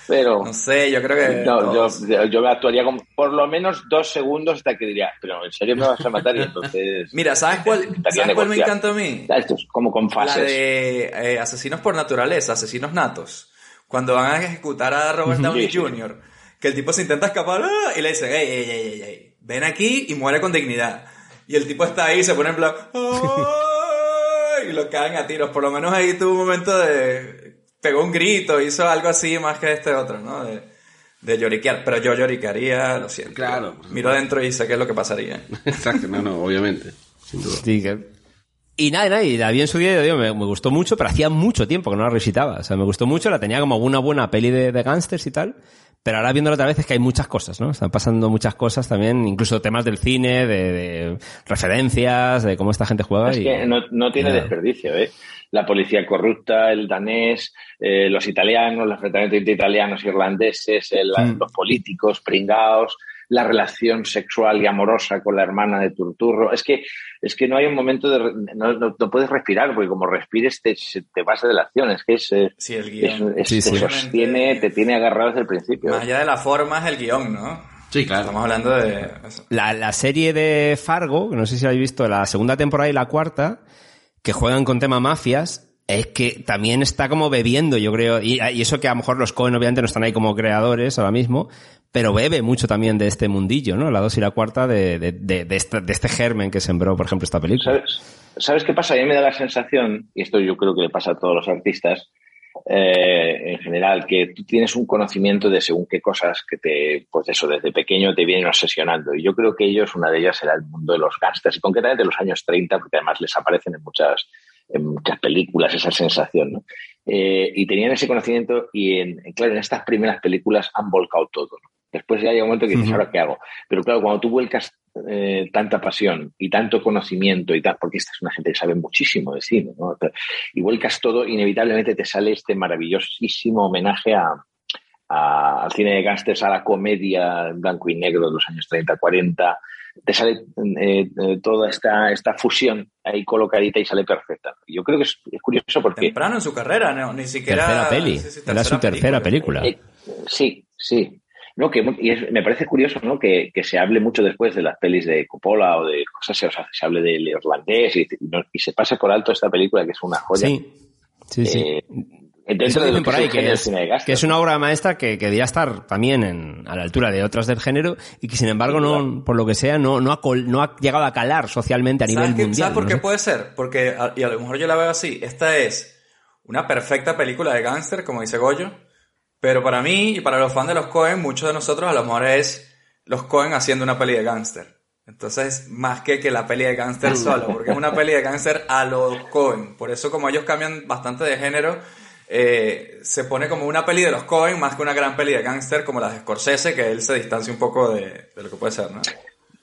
Pero No sé, yo creo que. no, yo, yo me actuaría como por lo menos dos segundos hasta que diría, pero en serio me vas a matar y entonces. Mira, ¿sabes cuál, ¿sabes cuál me encanta a mí? Esto es como con La fases. de eh, asesinos por naturaleza, asesinos natos. Cuando van a ejecutar a Robert Downey Sí, sí. Jr., que el tipo se intenta escapar ¡ah! y le dicen, ey, ey, ey, ey, ey, ven aquí y muere con dignidad. Y el tipo está ahí y se pone en plan, "Ay", y lo caen a tiros. Por lo menos ahí tuvo un momento de, pegó un grito, hizo algo así más que este otro, ¿no? De, de lloriquear, pero yo lloriquearía, lo siento. Claro. Miro adentro y sé qué es lo que pasaría. Exacto, no, no, obviamente. Sin duda. Sí, que- Y nada, nada, y la vi en su día y digo, me, me gustó mucho, pero hacía mucho tiempo que no la revisitaba. O sea, me gustó mucho, la tenía como una buena peli de, de gángsters y tal. Pero ahora viéndola otra vez es que hay muchas cosas, ¿no? Están pasando muchas cosas también, incluso temas del cine, de, de referencias, de cómo esta gente juega. Es y- que no, no tiene nada. desperdicio, ¿eh? La policía corrupta, el danés, eh, los italianos, los enfrentamientos italianos, irlandeses, el- Mm. los políticos, pringaos, la relación sexual y amorosa con la hermana de Turturro. Es que, es que no hay un momento de... No, no- no puedes respirar, porque como respires te, te vas de la acción. Es que es, eh, Sí, el guion. es- Sí, te sostiene, te tiene agarrado desde el principio. Más allá de la forma es el guion, ¿no? Sí, claro. Estamos hablando de... eso. La, la serie de Fargo, que no sé si habéis visto, la segunda temporada y la cuarta, que juegan con tema mafias, es que también está como bebiendo, yo creo, y, y eso que a lo mejor los Cohen obviamente no están ahí como creadores ahora mismo, pero bebe mucho también de este mundillo, ¿no? La dos y la cuarta de, de, de, de este, este germen que sembró, por ejemplo, esta película. ¿Sabes, ¿Sabes qué pasa? A mí me da la sensación, y esto yo creo que le pasa a todos los artistas eh, en general, que tú tienes un conocimiento de según qué cosas que te, pues eso, desde pequeño te vienen obsesionando. Y yo creo que ellos, una de ellas era el mundo de los gángsters, y concretamente los años 30, porque además les aparecen en muchas, en muchas películas esa sensación, ¿no? Eh, y tenían ese conocimiento y, en, claro, en estas primeras películas han volcado todo, ¿no? Después ya hay un momento que dices. ¿ahora qué hago? Pero claro, cuando tú vuelcas eh, tanta pasión y tanto conocimiento y tal, porque esta es una gente que sabe muchísimo de cine, ¿no? Y vuelcas todo, inevitablemente te sale este maravillosísimo homenaje a, a- al cine de gángsters, a la comedia en blanco y negro de los años 30, 40. Te sale eh, eh, toda esta, esta fusión ahí colocadita y sale perfecta. Yo creo que es, es curioso porque Temprano en su carrera, no, ni siquiera... Tercera peli. sí, sí, Era su tercera película. Eh, sí, sí. No, que, y es- me parece curioso ¿no? que, que se hable mucho después de las pelis de Coppola o de cosas, o sea, se hable del irlandés y, y no- y se pase por alto esta película que es una joya. Sí, sí, sí. Eh, Eso dentro de dicen lo que por es ahí el que es, cine de que es una obra maestra que, que debía estar también en, a la altura de otras del género y que sin embargo no, por lo que sea, no, no, ha, col- no ha llegado a calar socialmente a nivel ¿Sabes, mundial. ¿Sabes por no qué sé. puede ser? Porque, a- y a lo mejor yo la veo así, esta es una perfecta película de gángster, como dice Goyo, pero para mí y para los fans de los Cohen, muchos de nosotros a lo mejor es los Cohen haciendo una peli de gángster. Entonces, más que que la peli de gángster solo, porque es una peli de gángster a los Cohen. Por eso, como ellos cambian bastante de género, eh, se pone como una peli de los Cohen más que una gran peli de gángster como la de Scorsese, que él se distancia un poco de, de lo que puede ser, ¿no?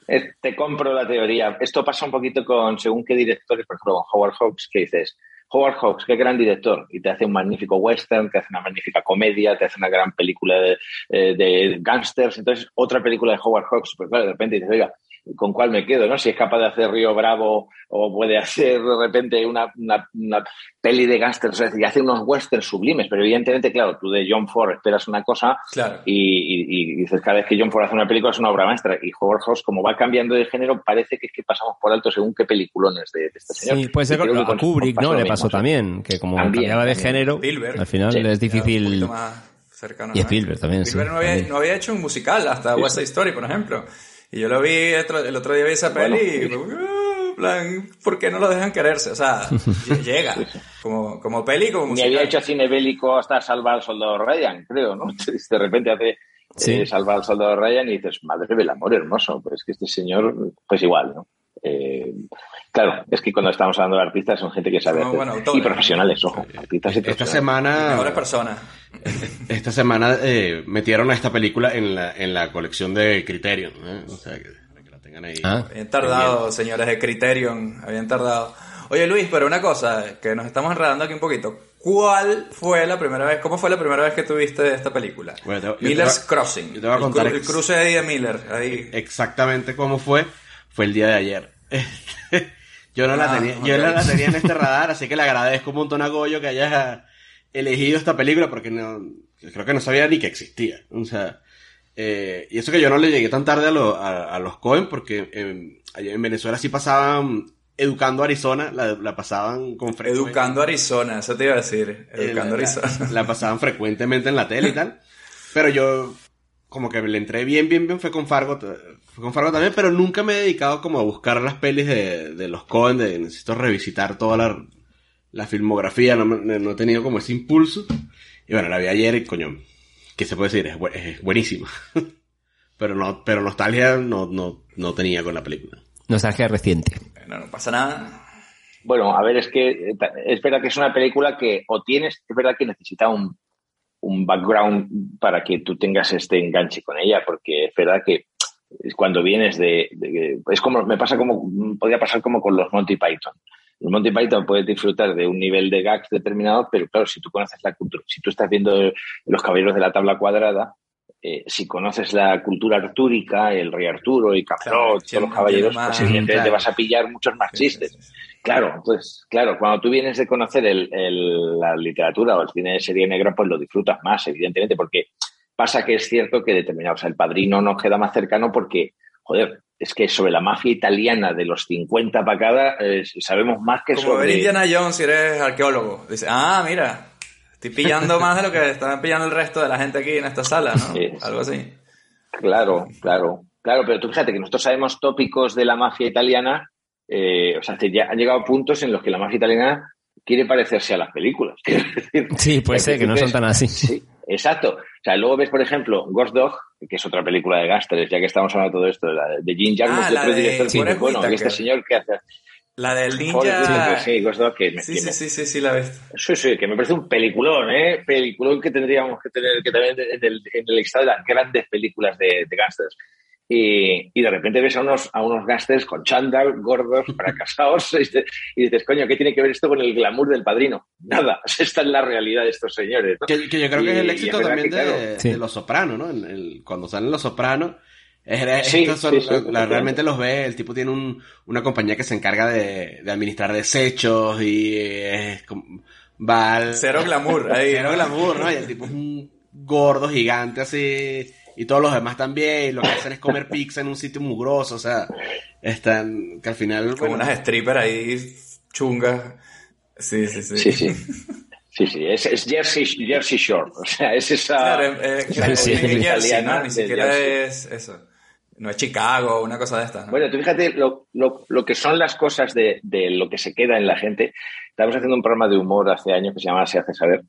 Eh, Te compro la teoría. Esto pasa un poquito con según qué directores, por ejemplo, con Howard Hawks, que dices, Howard Hawks, qué gran director, y te hace un magnífico western, te hace una magnífica comedia, te hace una gran película de, eh, de gángsters, entonces otra película de Howard Hawks, pues claro, de repente dices, oiga, ¿con cuál me quedo? ¿no? Si es capaz de hacer Río Bravo o puede hacer de repente una, una, una peli de gángsters, o sea, y hace unos westerns sublimes, pero evidentemente, claro, tú de John Ford esperas una cosa Claro. y, y- y dices cada vez que John Ford hace una película es una obra maestra y Howard Hawks como va cambiando de género parece que es que pasamos por alto según qué peliculones de, de este señor. Sí, puede ser a con- Kubrick, ¿no? Le pasó sí. también, que como También, cambiaba de también. género, Spielberg. al final Sí, es difícil. cercano, Y ¿no? Spielberg también, sí. Spielberg no había, también. no había hecho un musical hasta West Side Story, por ejemplo. Y yo lo vi otro- el otro día vi esa Bueno, peli y me- uh, plan, ¿por qué no lo dejan quererse? O sea, lle- llega. Como, como peli como Ni musical. había hecho cine bélico hasta salvar al soldado Ryan, creo, ¿no? De repente hace Sí. eh, salvar al soldado Ryan y dices, madre del amor hermoso, pues es que este señor, pues igual, ¿no? Eh, claro, es que cuando estamos hablando de artistas son gente que sabe hacer, bueno, y profesionales, ojo, artistas y Esta semana, Mejores personas. esta semana eh, metieron a esta película en la, en la colección de Criterion. ¿eh? O sea, que, que la tengan ahí. Ah. Habían tardado, señores de Criterion, habían tardado. Oye Luis, pero una cosa, que nos estamos enredando aquí un poquito. ¿Cuál fue la primera vez, cómo fue la primera vez que tuviste esta película? Bueno, te- yo te Miller's voy a- Crossing. yo te voy a El contar el, ex- cruce de Eddie Miller. Ahí. Exactamente cómo fue, fue el día de ayer. yo no la Ah, tenía, yo no la tenía en este radar, así que le agradezco un montón a Goyo que haya elegido esta película porque no, creo que no sabía ni que existía. O sea, eh, y eso que yo no le llegué tan tarde a, lo- a, a los Cohen porque eh, en Venezuela sí pasaban Educando Arizona, la, la pasaban con frecuencia. Educando Arizona, eso te iba a decir. Eh, Educando la, Arizona. la- la pasaban frecuentemente en la tele y tal. Pero yo, como que le entré bien, bien, bien, fue con Fargo, con Fargo también, pero nunca me he dedicado como a buscar las pelis de, de los Cohen, de necesito revisitar toda la, la filmografía, no, no he tenido como ese impulso. Y bueno, la vi ayer y coño, ¿qué se puede decir? Es, bu- es buenísima. pero no, pero nostalgia no, no, no tenía con la película. Nostalgia reciente. No, no pasa nada. Bueno, a ver, es que eh, es verdad que es una película que o tienes, es verdad que necesita un, un background para que tú tengas este enganche con ella, porque es verdad que cuando vienes de, de- es como me pasa como podría pasar como con los Monty Python. Los Monty Python puedes disfrutar de un nivel de gags determinado, pero claro, si tú conoces la cultura, si tú estás viendo los caballeros de la tabla cuadrada, eh, si conoces la cultura artúrica, el rey Arturo y Camelot, todos los caballeros, más- pues evidentemente claro. vas a pillar muchos más chistes. Claro, entonces, claro, cuando tú vienes de conocer el- el- la literatura o el cine de serie negra, pues lo disfrutas más, evidentemente, porque pasa que es cierto que determinados, el padrino nos queda más cercano porque, joder, es que sobre la mafia italiana de los 50 para cada, eh, sabemos más que Como ver sobre... Indiana Jones si eres arqueólogo. Dice, ah, mira, estoy pillando más de lo que están pillando el resto de la gente aquí en esta sala, ¿no? Sí. Algo así. Claro, claro, claro, pero tú fíjate que nosotros sabemos tópicos de la mafia italiana, eh, o sea, ya han llegado puntos en los que la mafia italiana quiere parecerse a las películas. Sí, puede ser que no son tan así. Sí, exacto. O sea, luego ves, por ejemplo, Ghost Dog, que es otra película de gásteres, ya que estamos hablando de todo esto, de, la, de Jim Jarmusch, Ah, de otro director bueno, este señor que hace... La del ninja. Sí, Ghost Dog, que, me- Sí, sí, sí, sí, la ves. Sí, sí, que me parece un peliculón, ¿eh? Peliculón que tendríamos que tener que también en el, en el listado de las grandes películas de, de gángsters. Y, y de repente ves a unos, a unos gángsters con chándal, gordos, fracasados, y dices, y dices, coño, ¿qué tiene que ver esto con el glamour del padrino? Nada, esta es la realidad de estos señores. ¿no? Que, que yo creo que es el éxito también que, de, claro, de Los Sopranos, ¿no? En el- cuando salen Los Sopranos, es- Sí, estos son- sí, sí, la- completamente. realmente los ve, el tipo tiene un- una compañía que se encarga de, de administrar desechos y es como- va al- Cero glamour ahí, Cero glamour, ¿no? Y el tipo es un gordo gigante así y todos los demás también, y lo que hacen es comer pizza en un sitio mugroso, o sea, están, que al final... Como bueno, unas strippers ahí chungas. Sí, sí, sí. Sí, sí. Sí, sí, es, es Jersey, Jersey Shore. O sea, es esa. Claro, eh, es Jersey, ¿no? Ni siquiera Jersey. es eso. No es Chicago, una cosa de estas. ¿no? Bueno, tú fíjate lo, lo, lo que son las cosas de, de lo que se queda en la gente. Estábamos haciendo un programa de humor hace años que se llamaba Se hace saber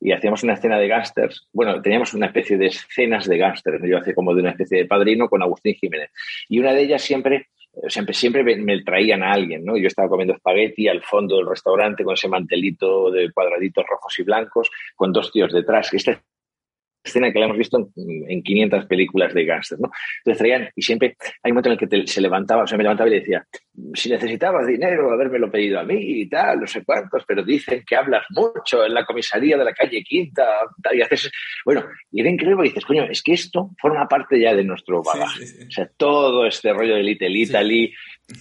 y hacíamos una escena de gángsters. Bueno, teníamos una especie de escenas de gángsters. Yo hacía como de una especie de padrino con Agustín Jiménez. Y una de ellas siempre, siempre, siempre me, traían a alguien, ¿no? Yo estaba comiendo espagueti al fondo del restaurante con ese mantelito de cuadraditos rojos y blancos con dos tíos detrás. Esta escena que la hemos visto en, en 500 películas de gángsters, ¿no? Entonces traían, y siempre hay un momento en el que te- se levantaba, o sea, me levantaba y le decía, si necesitabas dinero, habérmelo pedido a mí y tal, no sé cuántos, pero dicen que hablas mucho en la comisaría de la calle Quinta, tal, y haces, bueno, y era increíble, y dices, coño, es que esto forma parte ya de nuestro bagaje. O sea, todo este rollo de Little Italy,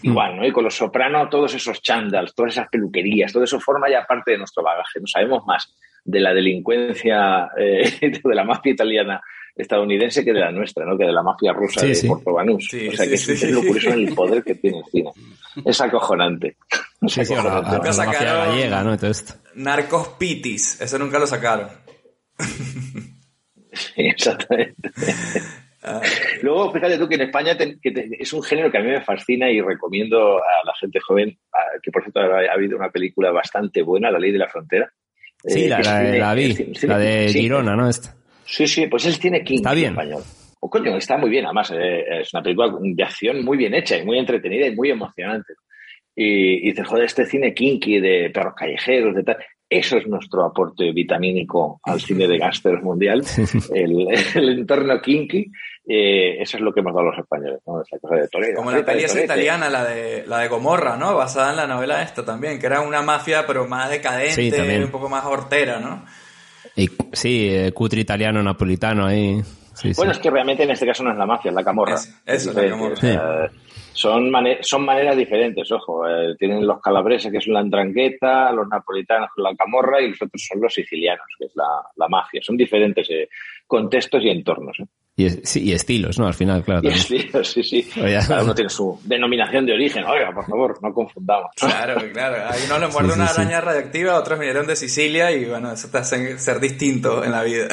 igual, ¿no? Y con los sopranos, todos esos chandals, todas esas peluquerías, todo eso forma ya parte de nuestro bagaje. No sabemos más de la delincuencia eh, de la mafia italiana estadounidense que de la nuestra, ¿no? Que de la mafia rusa Sí, de sí. Porto Banús. Sí, o sea, sí, que sí, es, sí. curioso en el poder que tiene el cine. Es acojonante. Es Sí, sí, a la, a acojonante. la mafia sacaron- gallega, ¿no? Y todo esto. Narcos Pitis, eso nunca lo sacaron. Sí, exactamente. Luego, fíjate tú que en España te- que te- es un género que a mí me fascina y recomiendo a la gente joven, a- que por cierto ha, ha habido una película bastante buena, La Ley de la Frontera. Sí, eh, la, que es la, cine- la vi, la de sí, Girona, ¿no? Esta. Sí, sí, pues es cine king Está bien. español. O coño, está muy bien, además, eh, es una película de acción muy bien hecha y muy entretenida y muy emocionante. Y, y dices, joder, este cine kinky de perros callejeros, de tal. Eso es nuestro aporte vitamínico al cine de gángsters mundial. El, el entorno kinky, eh, eso es lo que hemos dado los españoles, ¿no? Esa cosa de Toledo. Como la peli esa italiana, la de, la de Gomorra, ¿no? Basada en la novela esta también, que era una mafia pero más Sí, decadente, también. un poco más hortera, ¿no? Y, sí, eh, cutre italiano, napolitano ahí. Sí, sí. Bueno, es que realmente en este caso no es la mafia, es la camorra. Eso, eso, Es la camorra. Son, mane- son maneras diferentes, ojo. eh, tienen los calabreses, que es la andrangueta, los napolitanos, la camorra, y los otros son los sicilianos, que es la, la mafia. Son diferentes eh, contextos y entornos. ¿eh? Y, es- sí, y estilos, ¿no? Al final, claro. Y también. estilos, sí, sí. Oye. Cada uno tiene su denominación de origen. Oiga, por favor, no confundamos. Claro, claro. Ahí uno le muerde Sí, una sí. araña radiactiva, otros vinieron de Sicilia y bueno, eso te hace ser distinto en la vida.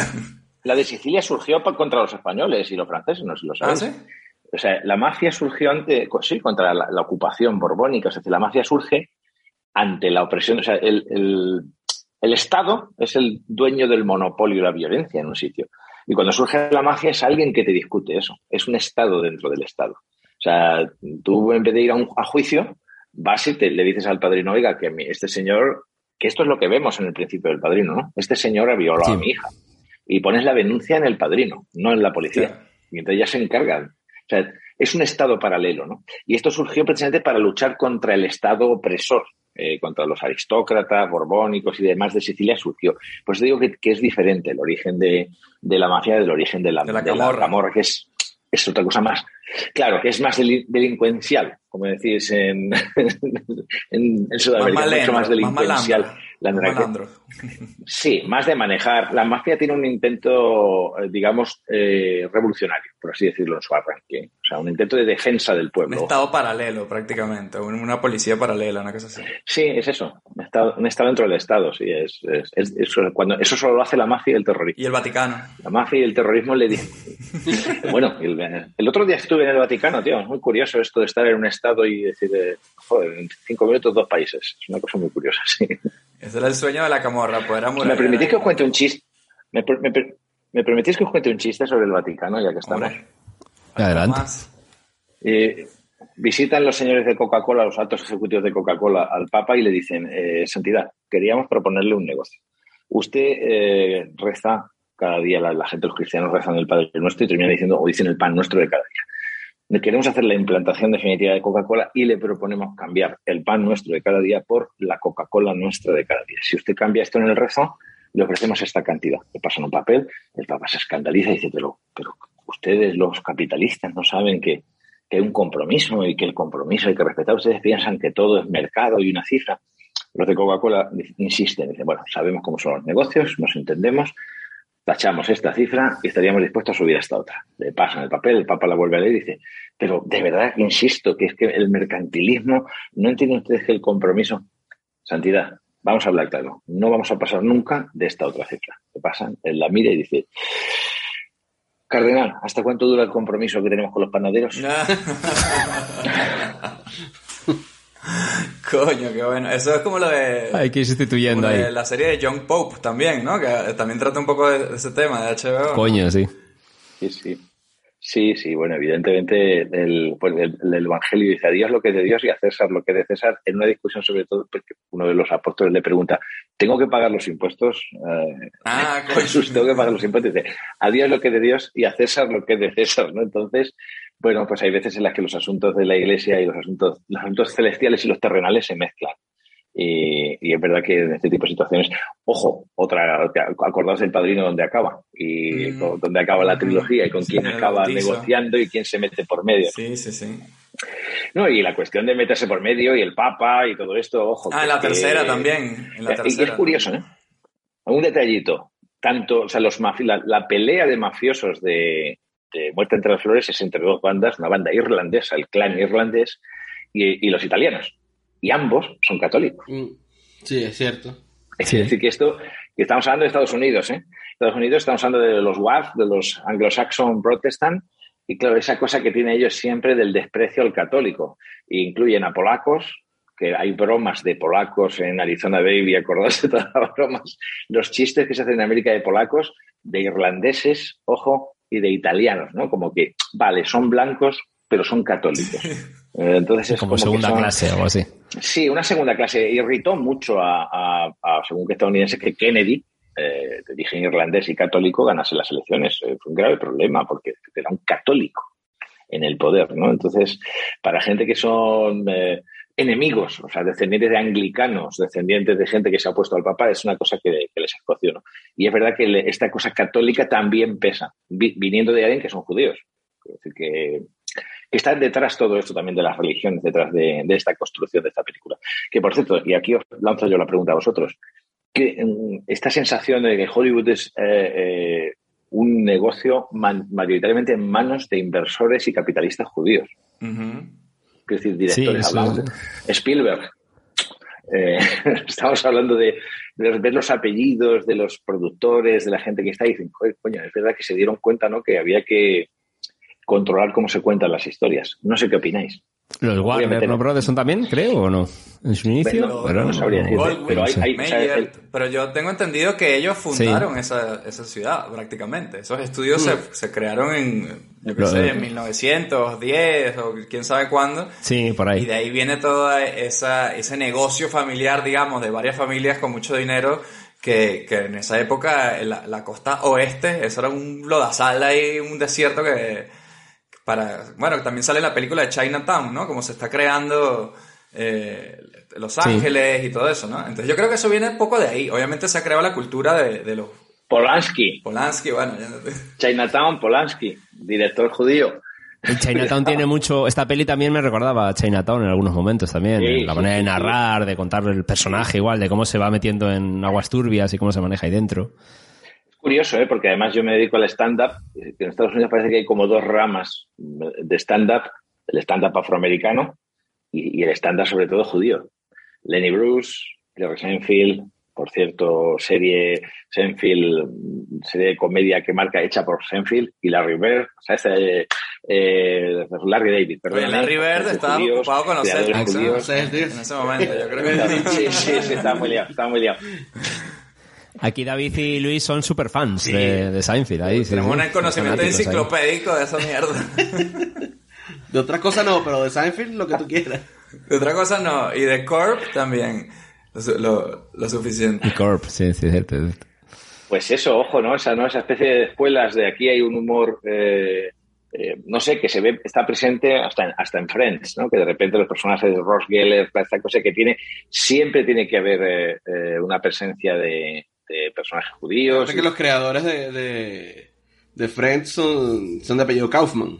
La de Sicilia surgió contra los españoles y los franceses, no sé si lo ¿Ah, sabéis. sí? O sea, la mafia surgió ante, sí, contra la, la ocupación borbónica. O sea, la mafia surge ante la opresión. O sea, el, el- el Estado es el dueño del monopolio de la violencia en un sitio. Y cuando surge la mafia es alguien que te discute eso. Es un Estado dentro del Estado. O sea, tú en vez de ir a, un, a juicio, vas y te, le dices al padrino, oiga, que este señor, que esto es lo que vemos en el principio del padrino, ¿no? Este señor ha violado a mi hija. Y pones la denuncia en el padrino, no en la policía. Y entonces ya se encargan. O sea, es un Estado paralelo, ¿no? Y esto surgió precisamente para luchar contra el Estado opresor, eh, contra los aristócratas, borbónicos y demás de Sicilia surgió. Pues digo que, que es diferente el origen de, de la mafia del origen de la, De la de camorra, que es, es otra cosa más. Claro, que es más delin- delincuencial, como decís en, en, en Sudamérica, Más mucho más delincuencial. más la Más. Sí, más de manejar. La mafia tiene un intento, eh, digamos, eh, revolucionario, por así decirlo, en su arranque. O sea, un intento de defensa del Un pueblo. estado paralelo, prácticamente. un- Una policía paralela, una cosa así. Sí, es eso. Un estado, un estado dentro del Estado, sí. Es, es- es- eso, cuando, eso solo lo hace la mafia y el terrorismo. Y el Vaticano. La mafia y el terrorismo le dicen. bueno, el, el otro día estuve en el Vaticano, tío. Es muy curioso esto de estar en un Estado y decir, eh, joder, en cinco minutos dos países. Es una cosa muy curiosa, sí. Ese era el sueño de la camorra, poder ¿Me amurallar permitís que os cuente un chiste? ¿Me, me per- me permitís que os cuente un chiste sobre el Vaticano, ya que estamos? Adelante. Eh, visitan los señores de Coca-Cola, los altos ejecutivos de Coca-Cola, al Papa y le dicen, eh, Santidad, queríamos proponerle un negocio. Usted eh, reza cada día, la, la gente, los cristianos rezan el Padre Nuestro y terminan diciendo, o dicen el pan nuestro de cada día. Queremos hacer la implantación definitiva de Coca-Cola y le proponemos cambiar el pan nuestro de cada día por la Coca-Cola nuestra de cada día. Si usted cambia esto en el rezo, le ofrecemos esta cantidad. Le pasan un papel, el Papa se escandaliza y dice, pero, pero ustedes los capitalistas no saben que, que hay un compromiso y que el compromiso hay que respetar. Ustedes piensan que todo es mercado y una cifra. Los de Coca-Cola insisten, dicen, bueno, sabemos cómo son los negocios, nos entendemos, tachamos esta cifra y estaríamos dispuestos a subir a esta otra. Le pasan el papel, el Papa la vuelve a leer y dice, pero de verdad, insisto, que es que el mercantilismo, ¿no entienden ustedes que el compromiso, santidad, vamos a hablar claro, no vamos a pasar nunca de esta otra cifra. Le pasan, él la mira y dice, Cardenal, ¿hasta cuánto dura el compromiso que tenemos con los panaderos? Coño, qué bueno. Eso es como lo de, Hay que ir sustituyendo ahí. la serie de John Pope también, ¿no? Que también trata un poco de, de ese tema de HBO. Coño, sí. Sí, sí. Sí, sí, bueno, evidentemente el, pues el, el Evangelio dice a Dios lo que es de Dios y a César lo que es de César, en una discusión sobre todo, porque uno de los apóstoles le pregunta, ¿tengo que pagar los impuestos? Eh, Ah, Jesús, tengo que pagar los impuestos. Dice, a Dios lo que es de Dios y a César lo que es de César, ¿no? Entonces, bueno, pues hay veces en las que los asuntos de la iglesia y los asuntos, los asuntos celestiales y los terrenales se mezclan. Y, y es verdad que en este tipo de situaciones, ojo, otra, acordaos del padrino donde acaba y Mm. con- donde acaba la trilogía y con Sí, quién acaba bautizo. negociando y quién se mete por medio. Sí, sí, sí. No, y la cuestión de meterse por medio y el Papa y todo esto, ojo. Ah, en la es que- tercera también. En la y es tercera. curioso, ¿eh? Un detallito. Tanto, o sea, los la, la pelea de mafiosos de, de Muerte entre las Flores es entre dos bandas, una banda irlandesa, el clan irlandés, y, y los italianos. Y ambos son católicos. Sí, es cierto. Es decir, que esto, que estamos hablando de Estados Unidos, ¿eh? Estados Unidos estamos hablando de los WAF, de los Anglo-Saxon Protestant, y claro, esa cosa que tienen ellos siempre del desprecio al católico. E incluyen a polacos, que hay bromas de polacos en Arizona Baby, acordaos de todas las bromas, los chistes que se hacen en América de polacos, de irlandeses, ojo, y de italianos, ¿no? Como que, vale, son blancos, pero son católicos. Entonces es Como que segunda son- clase o algo así. Sí, una segunda clase. Irritó mucho a, a- a, según que estadounidense, que Kennedy, eh, de origen irlandés y católico, ganase las elecciones. Eh, fue un grave problema porque era un católico en el poder, ¿no? Entonces, para gente que son eh, enemigos, o sea, descendientes de anglicanos, descendientes de gente que se ha opuesto al Papa, es una cosa que, que les escoció, ¿no? Y es verdad que le- esta cosa católica también pesa, vi- viniendo de alguien que son judíos. Es decir, que está detrás todo esto también de las religiones, detrás de, de esta construcción de esta película. Que por cierto, y aquí os lanzo yo la pregunta a vosotros, que mm, esta sensación de que Hollywood es eh, eh, un negocio man- mayoritariamente en manos de inversores y capitalistas judíos, es decir, directores Sí, hablando. Spielberg. Eh, estamos hablando de, de ver los apellidos de los productores, de la gente que está ahí, y dicen, "Joder, coño, es verdad que se dieron cuenta, ¿no? Que había que controlar cómo se cuentan las historias. No sé qué opináis. Los Warner ¿no? no. Brothers son también, creo, o no? En su inicio. No, pero no sabría decirte, Goldwyn, pero hay- hay- Mayer, el- pero yo tengo entendido que ellos fundaron esa, esa ciudad prácticamente. Esos estudios se, se crearon en, yo qué Lo- sé, en 1910 o quién sabe cuándo. Sí, por ahí. Y de ahí viene todo esa, ese negocio familiar, digamos, de varias familias con mucho dinero que, que en esa época la, la costa oeste, eso era un lodazal ahí, un desierto que para, bueno, también sale en la película de Chinatown, ¿no? Como se está creando eh, Los Sí. Ángeles y todo eso, ¿no? Entonces yo creo que eso viene un poco de ahí. Obviamente se ha creado la cultura de, de los... Polanski. Polanski, bueno, ya no- Chinatown, Polanski, director judío. El Chinatown tiene mucho. Esta peli también me recordaba a Chinatown en algunos momentos también. Sí, la sí, manera de sí, narrar, de contar el personaje igual, de cómo se va metiendo en aguas turbias y cómo se maneja ahí dentro. Curioso, ¿eh? porque además yo me dedico al stand-up. eh, que En Estados Unidos parece que hay como dos ramas de stand-up. El stand-up afroamericano y, y el stand-up sobre todo judío. Lenny Bruce, Jerry Seinfeld, por cierto, serie Seinfeld, mm, serie de comedia que marca hecha por Seinfeld y Larry Bird, o sea, este, eh, Larry David, perdón. Larry Bird estaba ocupado con los Celtics, ¿no? judíos. En ese momento, yo creo que... Sí, sí, sí, estaba muy liado, estaba muy liado. Aquí David y Luis son super fans de, de Seinfeld. Ahí, sí, Tenemos sí. un conocimiento enciclopédico de esa mierda. De otras cosas no, pero de Seinfeld lo que tú quieras. De otra cosa no. Y de Corp también. Lo, su- lo, lo suficiente. Y Corp, sí, sí, es cierto. es cierto. Pues eso, ojo, ¿no? Esa, ¿no? Esa especie de escuelas de aquí hay un humor, eh, eh, no sé, que se ve, está presente hasta en, hasta en Friends, ¿no? Que de repente los personajes de Ross Geller, esta cosa que tiene, siempre tiene que haber eh, eh, una presencia de, de personajes judíos. Parece que los creadores de, de, de Friends son, son de apellido Kaufman.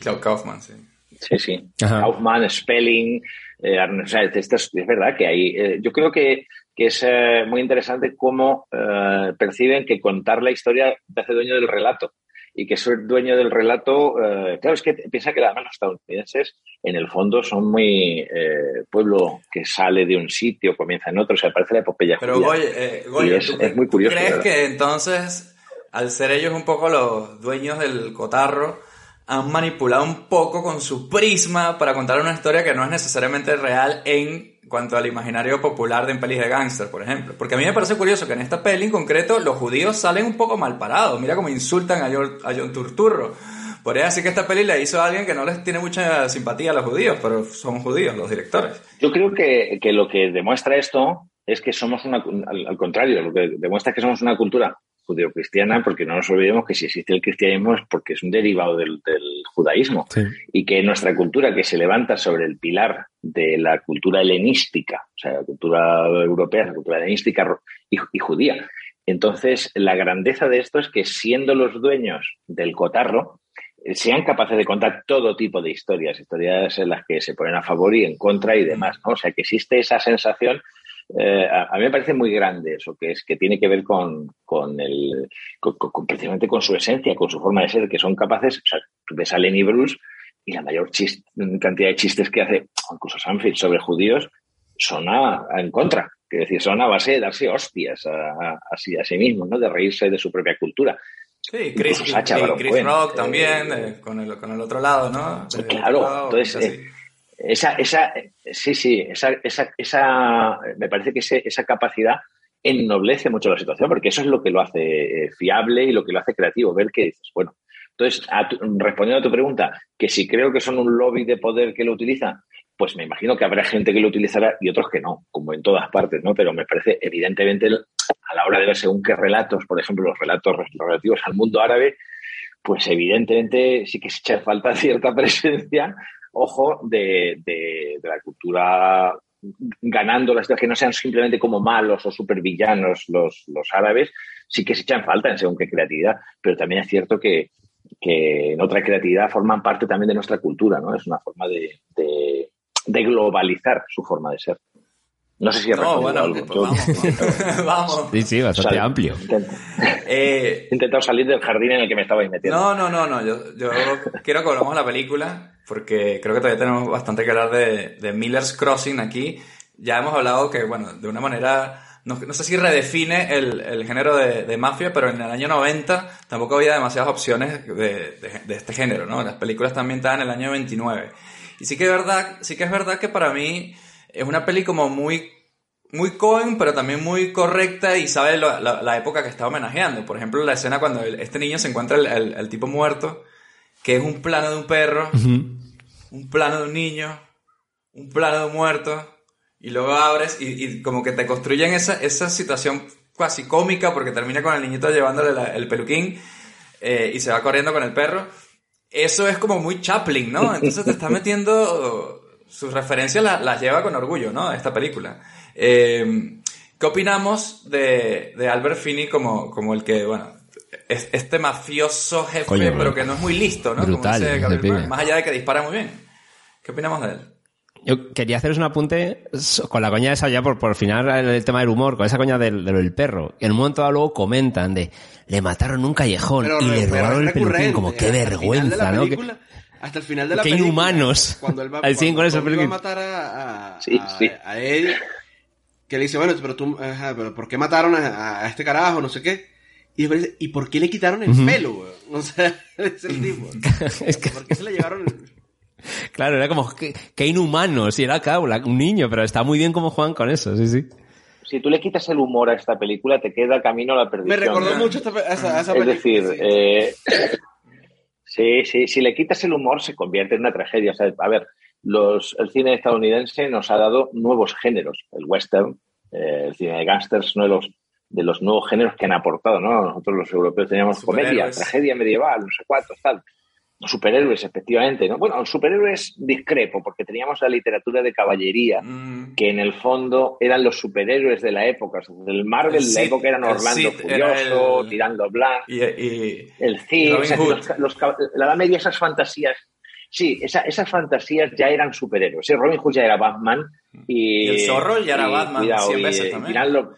Claude Kaufman, sí. Sí, sí. Ajá. Kaufman, Spelling, eh, o sea, esto es, es verdad que hay. eh, yo creo que, que es eh, muy interesante cómo eh, perciben que contar la historia te hace dueño del relato. Y que ser dueño del relato, eh, claro, es que piensa que además los estadounidenses en el fondo son muy eh, pueblo que sale de un sitio, comienza en otro, o sea, parece la epopeya Pero. Goyo, eh, es, ¿tú es muy curioso. ¿crees que entonces, al ser ellos un poco los dueños del cotarro, han manipulado un poco con su prisma para contar una historia que no es necesariamente real en cuanto al imaginario popular de en pelis de gángster, por ejemplo? Porque a mí me parece curioso que en esta peli en concreto los judíos salen un poco mal parados. Mira cómo insultan a John, Turturro. Podría decir que esta peli la hizo a alguien que no les tiene mucha simpatía a los judíos, pero son judíos los directores. Yo creo que, que lo que demuestra esto es que somos una, al, al contrario, lo que demuestra es que somos una cultura judeocristiana, porque no nos olvidemos que si existe el cristianismo es porque es un derivado del, del judaísmo y que nuestra cultura que se levanta sobre el pilar de la cultura helenística, o sea, la cultura europea, la cultura helenística y, y judía. Entonces, la grandeza de esto es que siendo los dueños del cotarro, eh, sean capaces de contar todo tipo de historias, historias en las que se ponen a favor y en contra y demás, ¿no? O sea, que existe esa sensación eh, a, a mí me parece muy grande eso, que es que tiene que ver con, con el, con, con- con- precisamente con su esencia, con su forma de ser, que son capaces, o sea, tú ves a Lenny Bruce y la mayor chis- cantidad de chistes que hace, incluso Sanfield, sobre judíos, son a, a- en contra. Es decir, son a base de darse hostias a, sí, a sí mismos, ¿no? De reírse de su propia cultura. Sí, Chris, Sacha. Rock también, eh, con, el, con el otro lado, ¿no? Claro, lado, entonces, eh, esa, esa, sí, sí, esa, esa, esa, me parece que esa capacidad ennoblece mucho la situación, porque eso es lo que lo hace eh, fiable y lo que lo hace creativo, ver que dices, bueno, entonces, respondiendo a tu pregunta, que si creo que son un lobby de poder que lo utiliza, pues me imagino que habrá gente que lo utilizará y otros que no, como en todas partes, ¿no? Pero me parece, evidentemente, a la hora de ver según qué relatos, por ejemplo, los relatos relativos al mundo árabe, pues evidentemente sí que se echa falta cierta presencia, ojo, de, de- la cultura ganando las que no sean simplemente como malos o supervillanos los, los árabes, sí que se echan falta en según qué creatividad, pero también es cierto que, que en otra creatividad forman parte también de nuestra cultura, ¿no? Es una forma de- de globalizar su forma de ser. No sé si he No, bueno, algo. pues Yo- Vamos. Sí, sí, bastante Sal- amplio. Eh, He intentado salir del jardín en el que me estabais metiendo. No, no, no, no. Yo, yo quiero que hablamos de la película porque creo que todavía tenemos bastante que hablar de, de Miller's Crossing aquí. Ya hemos hablado que, bueno, de una manera, no, no sé si redefine el, el género de, de mafia, pero en el año 90 tampoco había demasiadas opciones de, de- de este género, ¿no? Las películas también estaban en el año 29. Y sí que es verdad, sí que es verdad que para mí es una peli como muy, muy Cohen, pero también muy correcta y sabe la, la- la época que está homenajeando. Por ejemplo, la escena cuando el- este niño se encuentra el tipo muerto, que es un plano de un perro, un plano de un niño, un plano de un muerto, y luego abres y, y como que te construyen esa, esa situación casi cómica porque termina con el niñito llevándole la- el peluquín eh, y se va corriendo con el perro. Eso es como muy Chaplin, ¿no? Entonces te está metiendo sus referencias la- las lleva con orgullo, ¿no? Esta película. Eh, ¿Qué opinamos de, de Albert Finney como, como el que, bueno, es este mafioso jefe, Coño, pero que no es muy listo, ¿no? Brutal, como dice más allá de que dispara muy bien. ¿Qué opinamos de él? Yo quería haceros un apunte con la coña esa ya por, por final el, tema del humor, con esa coña del, del perro. Y en un momento dado luego comentan de le mataron un callejón Pero y le robaron el peluquín, como qué de vergüenza, ¿no? Película- hasta el final de la Qué película, inhumanos. Cuando él va, Al cuando con ese Tommy va a matar a, a, Sí, a- sí. a Eddie, que le dice, bueno, pero tú, ajá, pero ¿por qué mataron a, a este carajo? No sé qué. Y después dice, ¿y por qué le quitaron el Ujú. pelo, weón? O sea, es el tipo. Es que- ¿Por qué se le llevaron el... Claro, era como qué, qué inhumanos. Y era, claro, la- un niño, pero está muy bien como Juan con eso, sí, sí. Si tú le quitas el humor a esta película, te queda camino a la perdición. Me recordó ¿no? mucho esta a esa, a esa Es película. decir, sí. eh, sí, sí, si le quitas el humor se convierte en una tragedia. O sea, a ver, los, el cine estadounidense nos ha dado nuevos géneros. El western, eh, el cine de gángsters, uno de los, de los nuevos géneros que han aportado, ¿no? Nosotros los europeos teníamos comedia, tragedia medieval, no sé cuántos, tal. Superhéroes, efectivamente, ¿no? Bueno, superhéroes discrepo, porque teníamos la literatura de caballería, Mm, que en el fondo eran los superhéroes de la época. O sea, del Marvel El de la Cid- época eran el Orlando Cid Furioso, el- Tirando Blanc, y, y- el Cid, o sea, los, los la Edad Media, esas fantasías. Sí, esa- esas fantasías ya eran superhéroes. Sí, Robin Hood ya era Batman. Y, Y el zorro ya era Batman cuidado, cien y- veces y también. Tirando-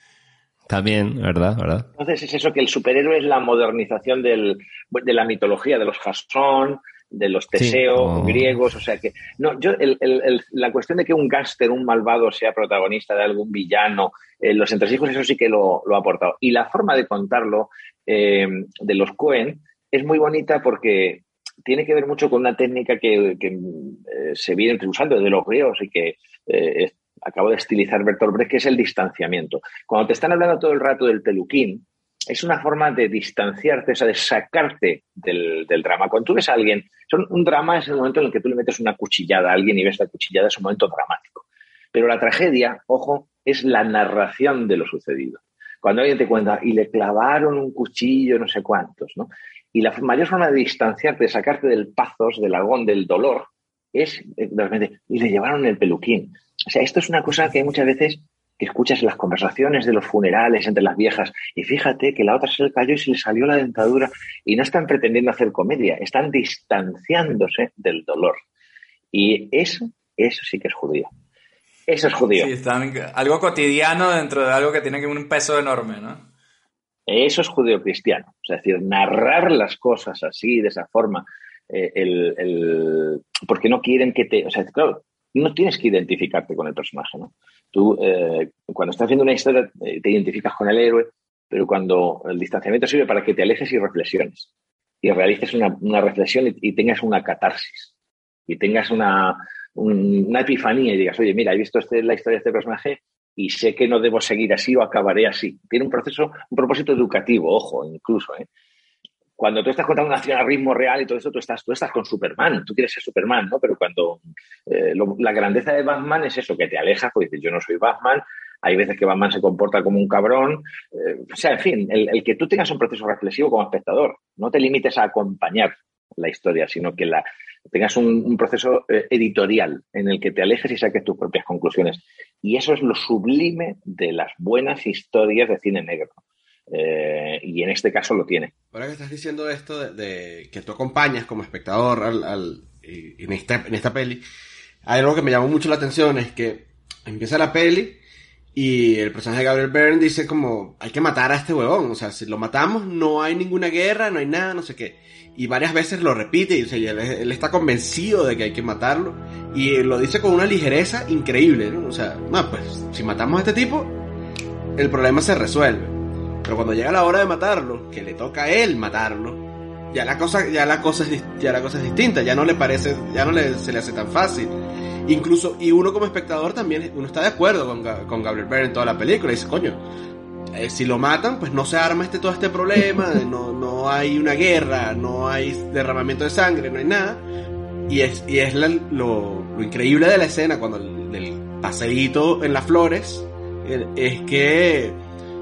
También, ¿verdad? ¿verdad? entonces es eso que el superhéroe es la modernización del, de la mitología de los Jasón, de los Teseo como- griegos, o sea que no, yo el- el- el- la cuestión de que un gángster, un malvado sea protagonista de algún villano, eh, los entresijos eso sí que lo, lo ha aportado y la forma de contarlo eh, de los Cohen es muy bonita porque tiene que ver mucho con una técnica que, que, eh, se viene usando desde los griegos y que eh, es- acabo de estilizar Bertolt Brecht, que es el distanciamiento. Cuando te están hablando todo el rato del peluquín, es una forma de distanciarte, o sea, de sacarte del, del drama. Cuando tú ves a alguien, son, un drama es el momento en el que tú le metes una cuchillada a alguien y ves la cuchillada, es un momento dramático. Pero la tragedia, ojo, es la narración de lo sucedido. Cuando alguien te cuenta, y le clavaron un cuchillo, no sé cuántos, ¿no? Y la mayor forma de distanciarte, de sacarte del pazos, del agón, del dolor, es eh, de repente, y le llevaron el peluquín. O sea, esto es una cosa que hay muchas veces que escuchas en las conversaciones de los funerales entre las viejas y fíjate que la otra se le cayó y se le salió la dentadura y no están pretendiendo hacer comedia, están distanciándose del dolor. Y eso, eso sí que es judío. Eso es judío. Sí, están, algo cotidiano dentro de algo que tiene un peso enorme, ¿no? Eso es judeo-cristiano. O sea, es decir, narrar las cosas así, de esa forma, eh, el, el- porque no quieren que te... O sea, claro, no tienes que identificarte con el personaje, ¿no? Tú, eh, cuando estás haciendo una historia, eh, te identificas con el héroe, pero cuando el distanciamiento sirve para que te alejes y reflexiones. Y realices una, una reflexión y, y tengas una catarsis. Y tengas una, un- una epifanía y digas, oye, mira, he visto este, la historia de este personaje y sé que no debo seguir así o acabaré así. Tiene un proceso, un propósito educativo, ojo, incluso, ¿eh? Cuando tú estás contando una acción a ritmo real y todo eso, tú estás, tú estás con Superman, tú quieres ser Superman, ¿no? Pero cuando eh, la grandeza de Batman es eso, que te alejas, porque dices, yo no soy Batman, hay veces que Batman se comporta como un cabrón, eh, o sea, en fin, el, que tú tengas un proceso reflexivo como espectador, no te limites a acompañar la historia, sino que la, tengas un, un proceso eh, editorial en el que te alejes y saques tus propias conclusiones. Y eso es lo sublime de las buenas historias de cine negro. Eh, y en este caso lo tiene. Ahora que estás diciendo esto de, de que tú acompañas como espectador al, al- en, esta, en esta peli, hay algo que me llamó mucho la atención, es que empieza la peli y el personaje de Gabriel Byrne dice como, hay que matar a este huevón, o sea, si lo matamos no hay ninguna guerra, no hay nada, no sé qué. Y varias veces lo repite y o sea, y él, él está convencido de que hay que matarlo y lo dice con una ligereza increíble, ¿no? O sea, no, pues si matamos a este tipo, el problema se resuelve. Pero cuando llega la hora de matarlo, que le toca a él matarlo, ya la cosa, ya la cosa es, ya la cosa es distinta, ya no le parece, ya no le, se le hace tan fácil. Incluso, y uno como espectador también, uno está de acuerdo con, con Gabriel Byrne en toda la película, y dice, coño, eh, si lo matan, pues no se arma este todo este problema, no, no hay una guerra, no hay derramamiento de sangre, no hay nada. Y es, y es la- lo, lo increíble de la escena cuando el, del paseíto en las flores, eh, es que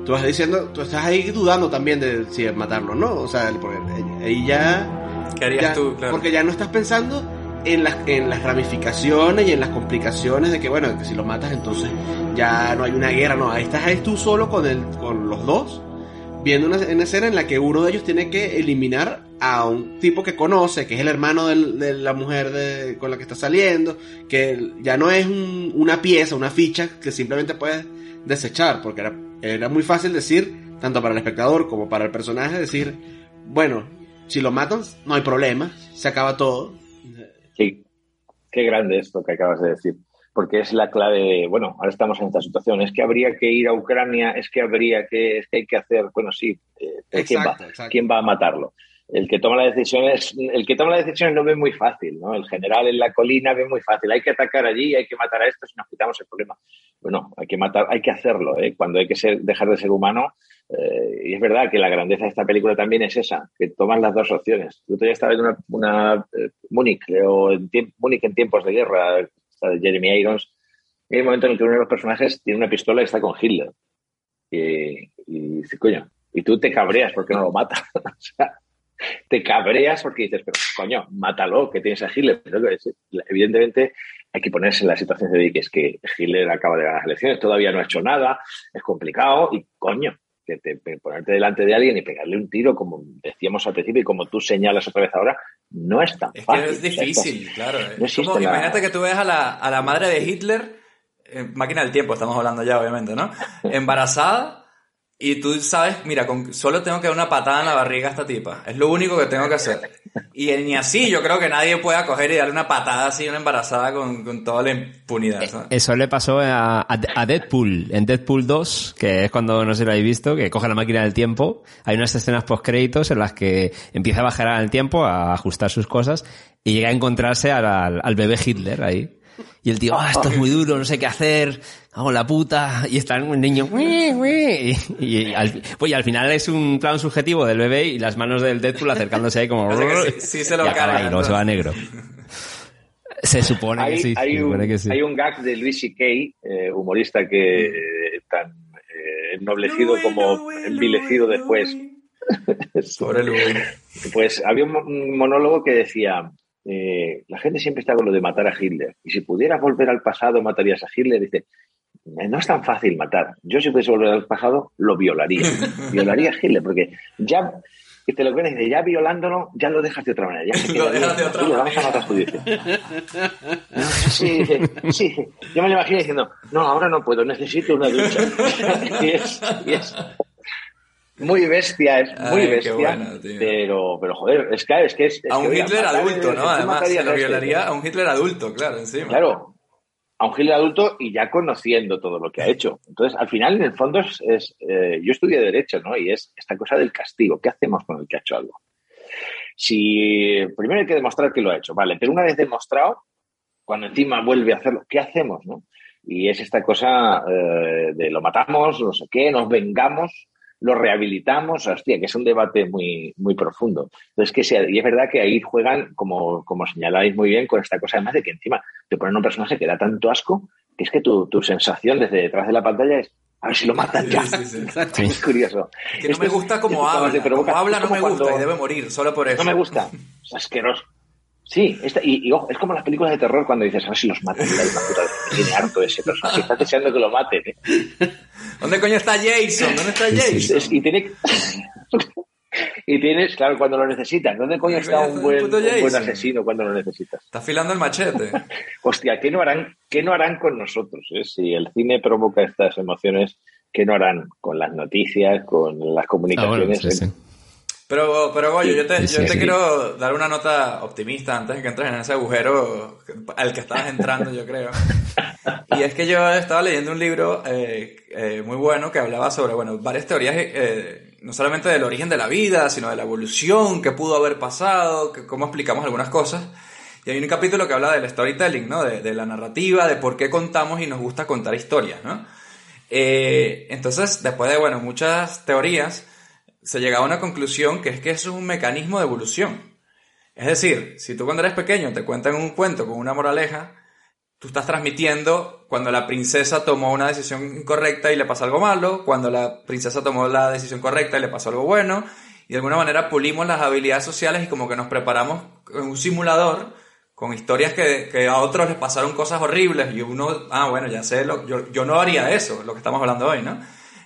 tú vas diciendo, tú estás ahí dudando también de si matarlo o no, o sea, porque ahí ya... ¿Qué harías ya- tú? Claro. Porque ya no estás pensando en las, en las ramificaciones y en las complicaciones de que, bueno, que si lo matas entonces ya no hay una guerra, no, ahí estás ahí tú solo con, el, con los dos, viendo una, una escena en la que uno de ellos tiene que eliminar a un tipo que conoce, que es el hermano del- de la mujer de- con la que está saliendo, que ya no es un- una pieza, una ficha que simplemente puedes desechar, porque era, era muy fácil decir, tanto para el espectador como para el personaje, decir, bueno, si lo matan, no hay problema, se acaba todo. Sí, qué grande es lo que acabas de decir. Porque es la clave de, bueno, ahora estamos en esta situación. Es que habría que ir a Ucrania, es que habría que, es que hay que hacer, bueno, sí, eh, ¿quién, va. ¿quién va a matarlo? El que toma las decisiones, el que toma las decisiones no ve muy fácil, ¿no? El general en la colina ve muy fácil. Hay que atacar allí, hay que matar a estos y nos quitamos el problema. Bueno, hay que matar, hay que hacerlo, ¿eh? Cuando hay que ser, dejar de ser humano, eh, y es verdad que la grandeza de esta película también es esa, que toman las dos opciones. Yo todavía estaba viendo una, una eh, Múnich, o en Múnich en tiempos de guerra, esta de Jeremy Irons, y hay un momento en el que uno de los personajes tiene una pistola y está con Hitler. Y, y dice, coño, y tú te cabreas porque no lo mata. o sea, te cabreas porque dices, pero coño, mátalo, que tienes a Hitler. Pero que es- evidentemente hay que ponerse en la situación de que es que Hitler acaba de ganar las elecciones, todavía no ha hecho nada, es complicado y coño, que te, ponerte delante de alguien y pegarle un tiro, como decíamos al principio y como tú señalas otra vez ahora, no es tan Es que fácil. es O sea, difícil, claro. no Es existe como, la- imagínate que tú ves a la, a la madre de Hitler, eh, máquina del tiempo, estamos hablando ya, obviamente, ¿no? Embarazada, y tú sabes, mira, con, solo tengo que dar una patada en la barriga a esta tipa. Es lo único que tengo que hacer. Y ni así, yo creo que nadie pueda coger y darle una patada así a una embarazada con, con toda la impunidad. ¿sabes? Eso le pasó a, a- a Deadpool, en Deadpool 2, que es cuando no sé si lo habéis visto, que coge la máquina del tiempo. Hay unas escenas post créditos en las que empieza a bajar al tiempo, a ajustar sus cosas, y llega a encontrarse al, al- al bebé Hitler ahí. Y el tío, ah, esto es muy duro, no sé qué hacer, hago la puta, y está un niño, "Ui, ui", y, y al, pues, y al final es un plan subjetivo del bebé y las manos del Deadpool acercándose ahí como... O sea que sí- sí se lo y acaba cargan, ahí, luego se va a negro. Se supone hay, que sí, hay se un, supone que sí. hay un gag de Louis C.K., eh, humorista que eh, tan eh, ennoblecido como envilecido después. Pobre Louis. Pues había un monólogo que decía, eh, la gente siempre está con lo de matar a Hitler. Y si pudieras volver al pasado, matarías a Hitler. Dice, "Eh, no es tan fácil matar. Yo si pudiese volver al pasado, lo violaría. violaría a Hitler, porque ya... Que te lo dice, ya violándolo, ya lo dejas de otra manera. Ya Lo dejas de otra Hitler, vamos a manera. matar a. Sí, dice, sí. Yo me lo imagino diciendo, no, ahora no puedo, necesito una ducha. y, es, y es muy bestia, es muy Ay, bestia. bueno, pero, pero joder, es que es que es. es A un Hitler adulto, ¿no? Además, matarías se lo a este. un Hitler adulto, claro, encima. Claro, a un Hitler adulto y ya conociendo todo lo que ha hecho. Entonces, al final, en el fondo, es, es, eh, yo estudié Derecho, ¿no? Y es esta cosa del castigo. ¿Qué hacemos con el que ha hecho algo? Si primero hay que demostrar que lo ha hecho, vale, pero una vez demostrado, cuando encima vuelve a hacerlo, ¿qué hacemos, no? Y es esta cosa eh, de lo matamos, no sé qué, nos vengamos, lo rehabilitamos, hostia, que es un debate muy, muy profundo. Entonces, que sea, y es verdad que ahí juegan, como, como señaláis muy bien, con esta cosa además de que encima te ponen un personaje que da tanto asco, que es que tu, tu sensación desde detrás de la pantalla es, a ver si lo matan ya. Sí, sí, sí. Es curioso. Que no me gusta cómo Esto habla. Como habla no como me gusta cuando- y debe morir, solo por eso. no me gusta. Es asqueroso. Sí, esta- y, y ojo, es como las películas de terror cuando dices, a ver si los matan. Puta. Me tiene harto ese personaje. Estás deseando que lo maten. ¿eh? ¿Dónde coño está Jason? ¿Dónde está Es- Jason? es- y tiene y tienes, claro, cuando lo necesitas. ¿Dónde coño está un está buen, un buen asesino cuando lo necesitas? Está afilando el machete. Hostia, ¿qué no harán, qué no harán con nosotros? eh? Si el cine provoca estas emociones, ¿qué no harán con las noticias, con las comunicaciones? Ah, bueno, sí, sí. Pero, pero Goyo, yo te, yo te quiero dar una nota optimista antes de que entres en ese agujero al que estabas entrando, yo creo. Y es que yo estaba leyendo un libro eh, eh, muy bueno que hablaba sobre, bueno, varias teorías eh, no solamente del origen de la vida, sino de la evolución, qué pudo haber pasado, que, cómo explicamos algunas cosas. Y hay un capítulo que habla del storytelling, ¿no? De, de la narrativa, de por qué contamos y nos gusta contar historias, ¿no? Eh, entonces, después de, bueno, muchas teorías, se llega a una conclusión que es que eso es un mecanismo de evolución. Es decir, si tú cuando eres pequeño te cuentan un cuento con una moraleja, tú estás transmitiendo cuando la princesa tomó una decisión incorrecta y le pasa algo malo, cuando la princesa tomó la decisión correcta y le pasó algo bueno, y de alguna manera pulimos las habilidades sociales y como que nos preparamos en un simulador con historias que, que a otros les pasaron cosas horribles y uno, ah, bueno, ya sé, lo, yo, yo no haría eso, lo que estamos hablando hoy, ¿no?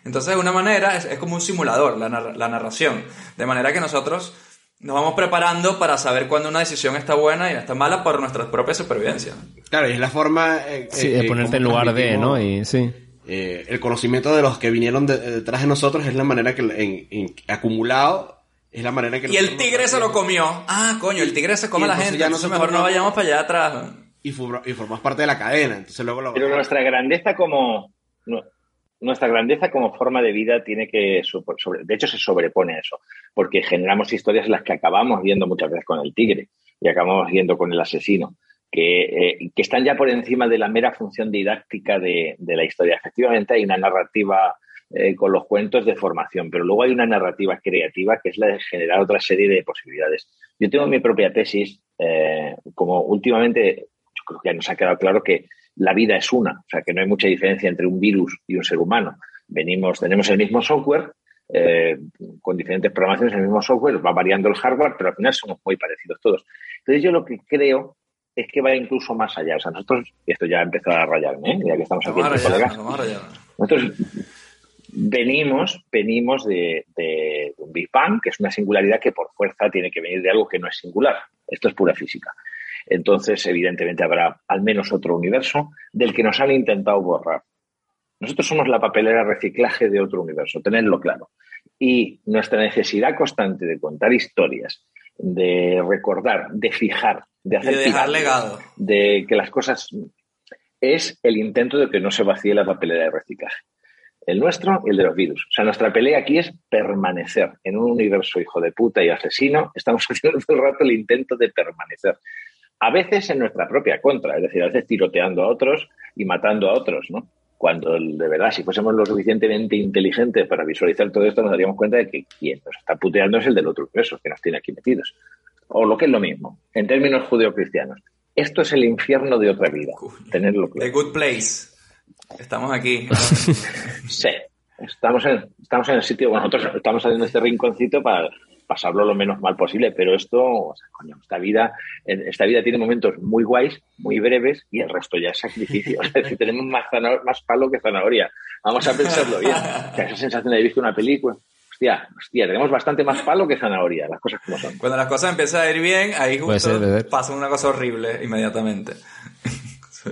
Entonces, de una manera, es, es como un simulador, la, nar- la narración. De manera que nosotros nos vamos preparando para saber cuándo una decisión está buena y está mala por nuestra propia supervivencia. Claro, y es la forma... eh, Sí, eh, de ponerte en lugar de, ¿no? Y sí. eh, el conocimiento de los que vinieron de- detrás de nosotros es la manera que en, en- acumulado es la manera que Y el tigre se lo comió. Ah, coño, el tigre se come a la entonces gente, ya entonces nosotros mejor no vayamos para allá atrás. y, formas parte de la cadena entonces luego lo Pero nuestra grandeza como nuestra grandeza como forma de vida tiene que de hecho se sobrepone a eso, porque generamos historias en las que acabamos viendo muchas veces con el tigre y acabamos viendo con el asesino, que, eh, que están ya por encima de la mera función didáctica de, de la historia. Efectivamente hay una narrativa eh, con los cuentos de formación, pero luego hay una narrativa creativa que es la de generar otra serie de posibilidades. Yo tengo mi propia tesis, eh, como últimamente yo creo que nos ha quedado claro que la vida es una, o sea, que no hay mucha diferencia entre un virus y un ser humano. Venimos, tenemos el mismo software, eh, con diferentes programaciones, el mismo software, va variando el hardware, pero al final somos muy parecidos todos. Entonces yo lo que creo es que va incluso más allá. O sea, nosotros, y esto ya ha empezado a rayarme, ¿eh? ya que estamos aquí nosotros venimos, venimos de, de un Big Bang, que es una singularidad que por fuerza tiene que venir de algo que no es singular. Esto es pura física. Entonces, evidentemente, habrá al menos otro universo del que nos han intentado borrar. Nosotros somos la papelera reciclaje de otro universo, tenedlo claro. Y nuestra necesidad constante de contar historias, de recordar, de fijar, de hacer de dejar legado. de que las cosas es el intento de que no se vacíe la papelera de reciclaje. El nuestro y el de los virus. O sea, nuestra pelea aquí es permanecer en un universo hijo de puta y asesino. Estamos haciendo todo el rato el intento de permanecer. A veces en nuestra propia contra, es decir, a veces tiroteando a otros y matando a otros, ¿no? Cuando de verdad, si fuésemos lo suficientemente inteligentes para visualizar todo esto, nos daríamos cuenta de que quien nos está puteando es el del otro universo que nos tiene aquí metidos. O lo que es lo mismo, en términos judeocristianos. Esto es el infierno de otra vida. Tenerlo claro. The Good Place. Estamos aquí. Sí, estamos en, estamos en el sitio, bueno, nosotros estamos haciendo este rinconcito para pasarlo lo menos mal posible, pero esto, o sea, coño, esta vida, esta vida tiene momentos muy guays, muy breves, y el resto ya es sacrificio. Es decir, tenemos más, zana- más palo que zanahoria. Vamos a pensarlo bien. Que esa sensación de haber visto una película. Hostia, hostia, tenemos bastante más palo que zanahoria, las cosas como son. Cuando las cosas empiezan a ir bien, ahí justo puede ser. pasa una cosa horrible inmediatamente.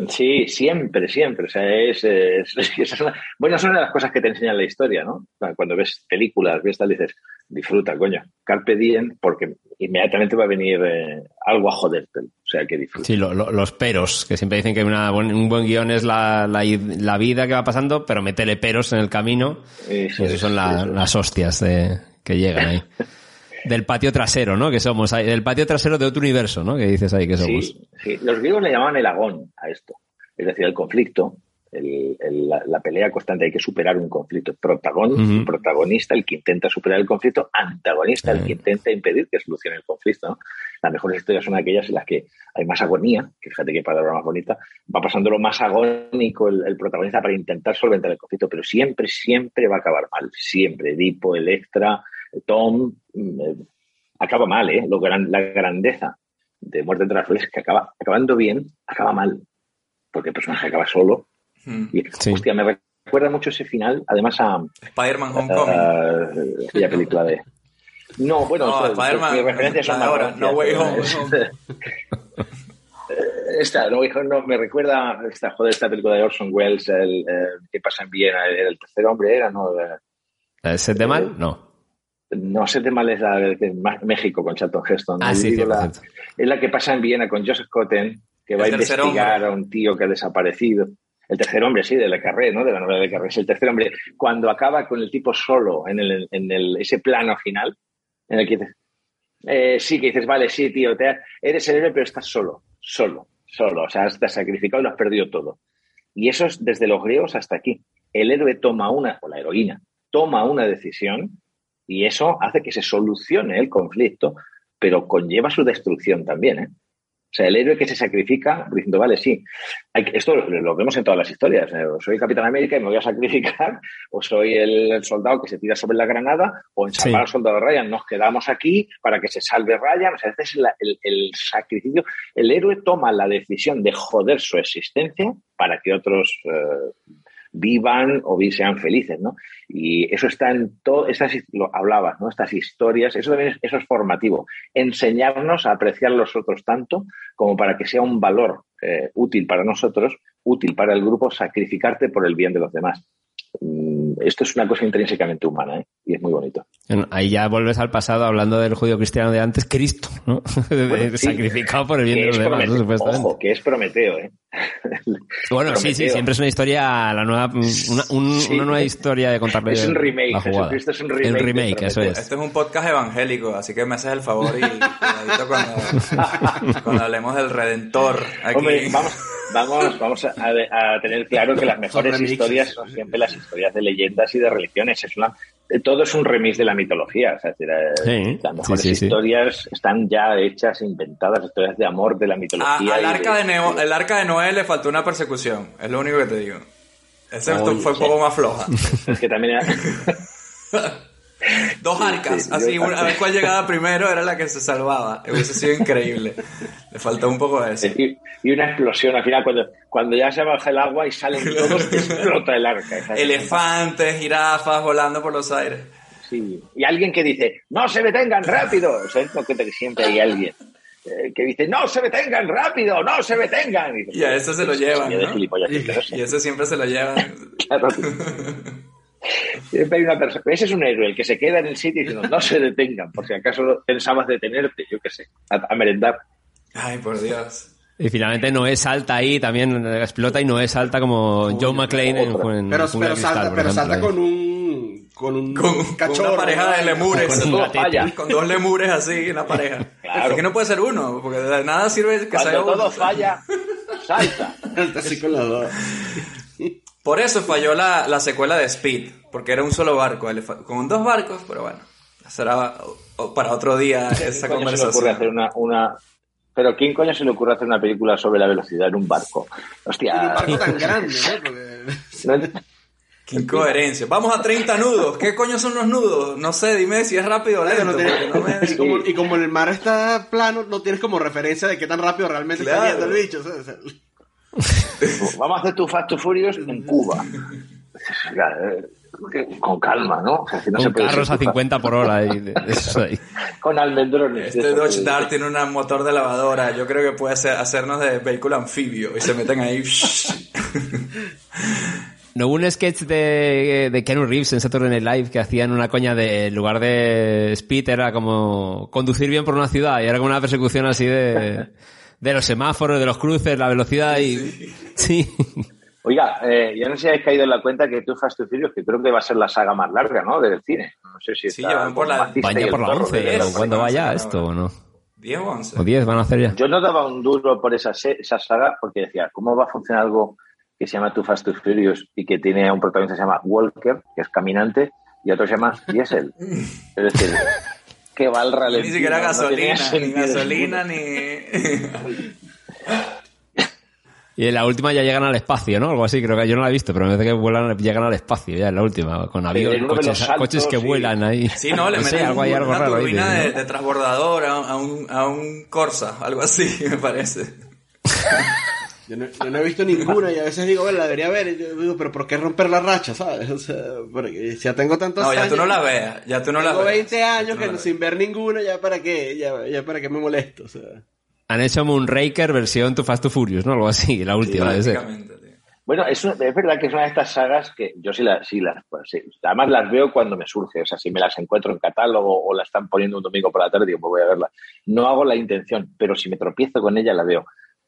Sí, siempre, siempre. O sea, es, es- esa es una- bueno, es una de las cosas que te enseña la historia, ¿no? Cuando ves películas, ves tal, dices, disfruta, coño, carpe diem, porque inmediatamente va a venir eh, algo a joderte. O sea, que disfruta. Sí, lo- lo- los peros, que siempre dicen que una un buen guion es la, la, la vida que va pasando, pero métele peros en el camino. Eso y eso es, son la- es. las hostias de- que llegan ahí. Del patio trasero, ¿no? Que somos ahí. Del patio trasero de otro universo, ¿no? Que dices ahí que somos. Sí, sí. Los griegos le llamaban el agón a esto. Es decir, el conflicto, el- el- la, la pelea constante, hay que superar un conflicto. Protagonista, el que intenta superar el conflicto, antagonista, el que intenta impedir que solucione el conflicto. ¿no? Las mejores historias son aquellas en las que hay más agonía, que fíjate qué palabra más bonita, va pasando lo más agónico el, el protagonista para intentar solventar el conflicto, pero siempre, siempre va a acabar mal. Siempre. Edipo, Electra, Tom, mm, eh, acaba mal, ¿eh? Lo gran- la grandeza de Muerte entre las Flores es que acaba, acabando bien, acaba mal. Porque el personaje acaba solo. Y, hostia, me recuerda mucho ese final, además a, Spider-Man Homecoming. aquella película de... No, bueno, No, Spider-Man, referencias son ahora, No Way Home, es- Home. Esta, no, hijo, no, me recuerda esta, joder, esta película de Orson Welles, el, eh, que pasa en Viena, el, el tercer hombre era, ¿no? Eh, ¿El set de mal? No. No sé de mal es la de México con Charlton Heston. Ah, sí, la-. Es la que pasa en Viena con Joseph Cotten, que va a investigar a un tío que ha desaparecido. El tercer hombre, sí, de la carrera, ¿no? De la novela de carrera. Es el tercer hombre. Cuando acaba con el tipo solo en, el, en el, ese plano final, en el que dices, eh, sí, que dices, vale, sí, tío, te, eres el héroe, pero estás solo, solo, solo. O sea, te has sacrificado y lo has perdido todo. Y eso es desde los griegos hasta aquí. El héroe toma una, o la heroína, toma una decisión y eso hace que se solucione el conflicto, pero conlleva su destrucción también, ¿eh? O sea, el héroe que se sacrifica diciendo, vale, sí, esto lo vemos en todas las historias. ¿eh? O soy Capitán América y me voy a sacrificar, o soy el, soldado que se tira sobre la granada, o en al soldado Ryan nos quedamos aquí para que se salve Ryan. O sea, este es el, sacrificio. El héroe toma la decisión de joder su existencia para que otros eh, vivan o sean felices, ¿no? Y eso está en todo, estas, lo hablabas, ¿no? Estas historias, eso también es, eso es formativo. Enseñarnos a apreciar a los otros tanto como para que sea un valor eh, útil para nosotros, útil para el grupo, sacrificarte por el bien de los demás. Mm, esto es una cosa intrínsecamente humana ¿eh? y es muy bonito. ahí ya vuelves al pasado hablando del judío cristiano de antes, Cristo, ¿no? Sacrificado por el bien de los demás, supuestamente. Ojo, que es Prometeo, ¿eh? bueno, sí, sí, siempre es una historia, la nueva, una, una nueva historia de contarle Es un remake, la jugada. Jesucristo es un remake. El remake, eso es. Este es un podcast evangélico, así que me haces el favor y cuando, cuando hablemos del Redentor. Aquí. Hombre, vamos vamos, vamos a, a, tener claro que las mejores historias son siempre las historias de leyendas y de religiones. Es una, todo es un remix de la mitología. Es decir, eh, las mejores historias están ya hechas, inventadas, historias de amor de la mitología. al arca de, el arca de Noé le faltó una persecución, es lo único que te digo. Ese fue un poco más floja. Es que también... Dos arcas, así, a ver cuál llegaba primero era la que se salvaba. Hubiese sido increíble. Le faltó un poco de eso. Y, una explosión al final, cuando, cuando ya se baja el agua y salen todos, explota el arca. Elefantes, jirafas volando por los aires. Sí, y alguien que dice, no se detengan rápido. O sea, que siempre hay alguien eh, que dice, no se detengan rápido, no se detengan. Y, a eso se lo llevan. ¿no? Y, eso siempre se lo llevan. claro. Siempre hay una persona. Ese es un héroe, el que se queda en el sitio diciendo no se detengan, por si acaso pensabas detenerte, yo qué sé, a, merendar. Ay, por Dios. Y finalmente Noé salta ahí, también explota y Noé salta como Joe McClane en, en, Pero, pero salta, pero salta con un con un con, cachorro, una pareja de lemures. Con, con, con, dos lemures así en la pareja. claro. es que no puede ser uno porque de nada sirve que Cuando sea todo uno falla salta. Así con los dos por eso falló la, la, secuela de Speed, porque era un solo barco, con dos barcos, pero bueno, será para otro día esa conversación. Se le ocurre hacer una, una, Pero ¿quién coño se le ocurre hacer una película sobre la velocidad en un barco? Hostia. un barco tan grande, ¿no? Qué incoherencia. Vamos a 30 nudos. ¿Qué coño son los nudos? No sé, dime si es rápido o lento. No y, como, y, como, el mar está plano, no tienes como referencia de qué tan rápido realmente está yendo el bicho. Vamos a hacer tu Fast to Furious en Cuba. Con calma, ¿no? O sea, si no Con carros a 50 por hora. Ahí, Con almendrones. Este Dodge Dart tiene un motor de lavadora. Yo creo que puede hacernos de vehículo anfibio. Y se meten ahí. No hubo un sketch de, de Keanu Reeves en Saturday Night Live que hacían una coña de, en lugar de speed, era como conducir bien por una ciudad y era como una persecución así de, de los semáforos, de los cruces, la velocidad y... Sí. Oiga, eh, yo no sé si habéis caído en la cuenta que tú Fast and Furious, que creo que va a ser la saga más larga, ¿no? Del cine. No sé si sí, está por la... Vaya por la 11, ¿cuándo vaya esto o no? 10 o 11. O 10 van a hacer ya. Yo no daba un duro por esa, esa saga porque decía, ¿cómo va a funcionar algo que se llama Too Fast and Furious y que tiene a un protagonista que se llama Walker, que es caminante, y otro se llama Diesel? Es decir, que va al ralentí. Ni siquiera gasolina, ni gasolina, ni... Y en la última ya llegan al espacio, ¿no? Algo así, creo que yo no la he visto, pero me parece que vuelan, llegan al espacio ya en la última, con aviones, coches, coches, que vuelan ahí. Sí, no, le meten algo, algo una raro turbina de, de, transbordador a, un, a un Corsa, algo así, me parece. Yo no, yo no, he visto ninguna y a veces digo, bueno, la debería ver. Y yo digo, pero ¿por qué romper la racha, sabes? O sea, porque ya tengo tantos años. No, ya tú no la veas, ya tú no la ves. Tengo 20 años que sin ver ninguna, ya para qué, ya, ya para qué me molesto, o sea. Han hecho Moonraker versión Too Fast to Furious, ¿no? Algo así, la última. Sí, bueno, es, es, verdad que es una de estas sagas que yo sí las, sí las pues, sí, además las veo cuando me surge, o sea, si me las encuentro en catálogo o la están poniendo un domingo por la tarde, digo, pues voy a verla. No hago la intención, pero si me tropiezo con ella la veo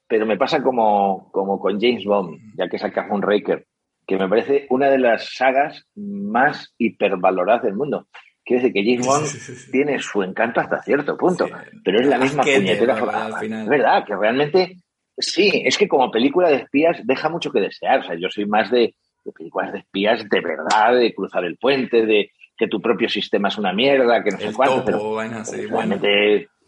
pero me pasa como, como con James Bond, ya que saca Moonraker, que me parece una de las sagas más hipervaloradas del mundo. Quiere decir que James Bond tiene su encanto hasta cierto punto, pero es la misma Asquete, puñetera. Es verdad, que realmente, sí, es que como película de espías deja mucho que desear. O sea, yo soy más de, de películas de espías de verdad, de cruzar el puente, de que tu propio sistema es una mierda, que no sé El cuánto, topo, pero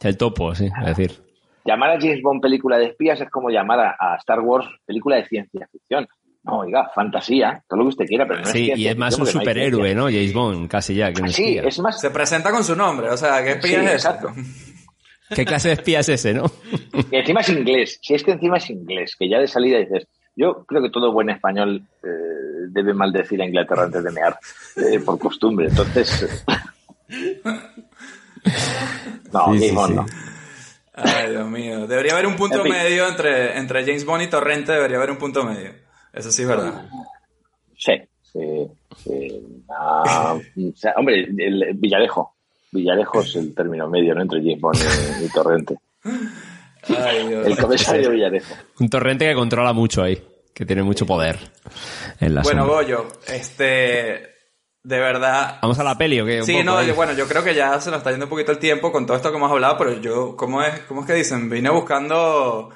El topo, sí, es decir. Llamar a James Bond película de espías es como llamar a, a Star Wars película de ciencia ficción. No, oiga, fantasía, todo lo que usted quiera, pero no es Sí, y ciencia es más un no superhéroe. ¿no? James Bond, casi ya. Que Sí, espía. es más... Se presenta con su nombre, o sea, ¿qué espía Sí, es ese? exacto. ¿Qué clase de espía es ese, no? Y encima es inglés. Si es que encima es inglés, que ya de salida dices, yo creo que todo buen español eh, debe maldecir a Inglaterra antes de mear, eh, por costumbre. Entonces... no, Sí, sí, James Bond sí. no. Ay, Dios mío. Debería haber un punto En fin. medio entre, entre James Bond y Torrente, debería haber un punto medio. Eso sí es verdad. Sí, sí, sí. Ah, o sea, hombre, el Villarejo. Villarejo es el término medio, ¿no? Entre James Bond y, y Torrente. Ay, Dios. El comisario Villarejo. Un torrente que controla mucho ahí, que tiene mucho poder en la Bueno, sombra. Goyo, este. De verdad. ¿Vamos a la peli o qué? Sí, poco no, yo- bueno, yo creo que ya se nos está yendo un poquito el tiempo con todo esto que hemos hablado, pero yo, ¿cómo es, cómo es que dicen? Vine buscando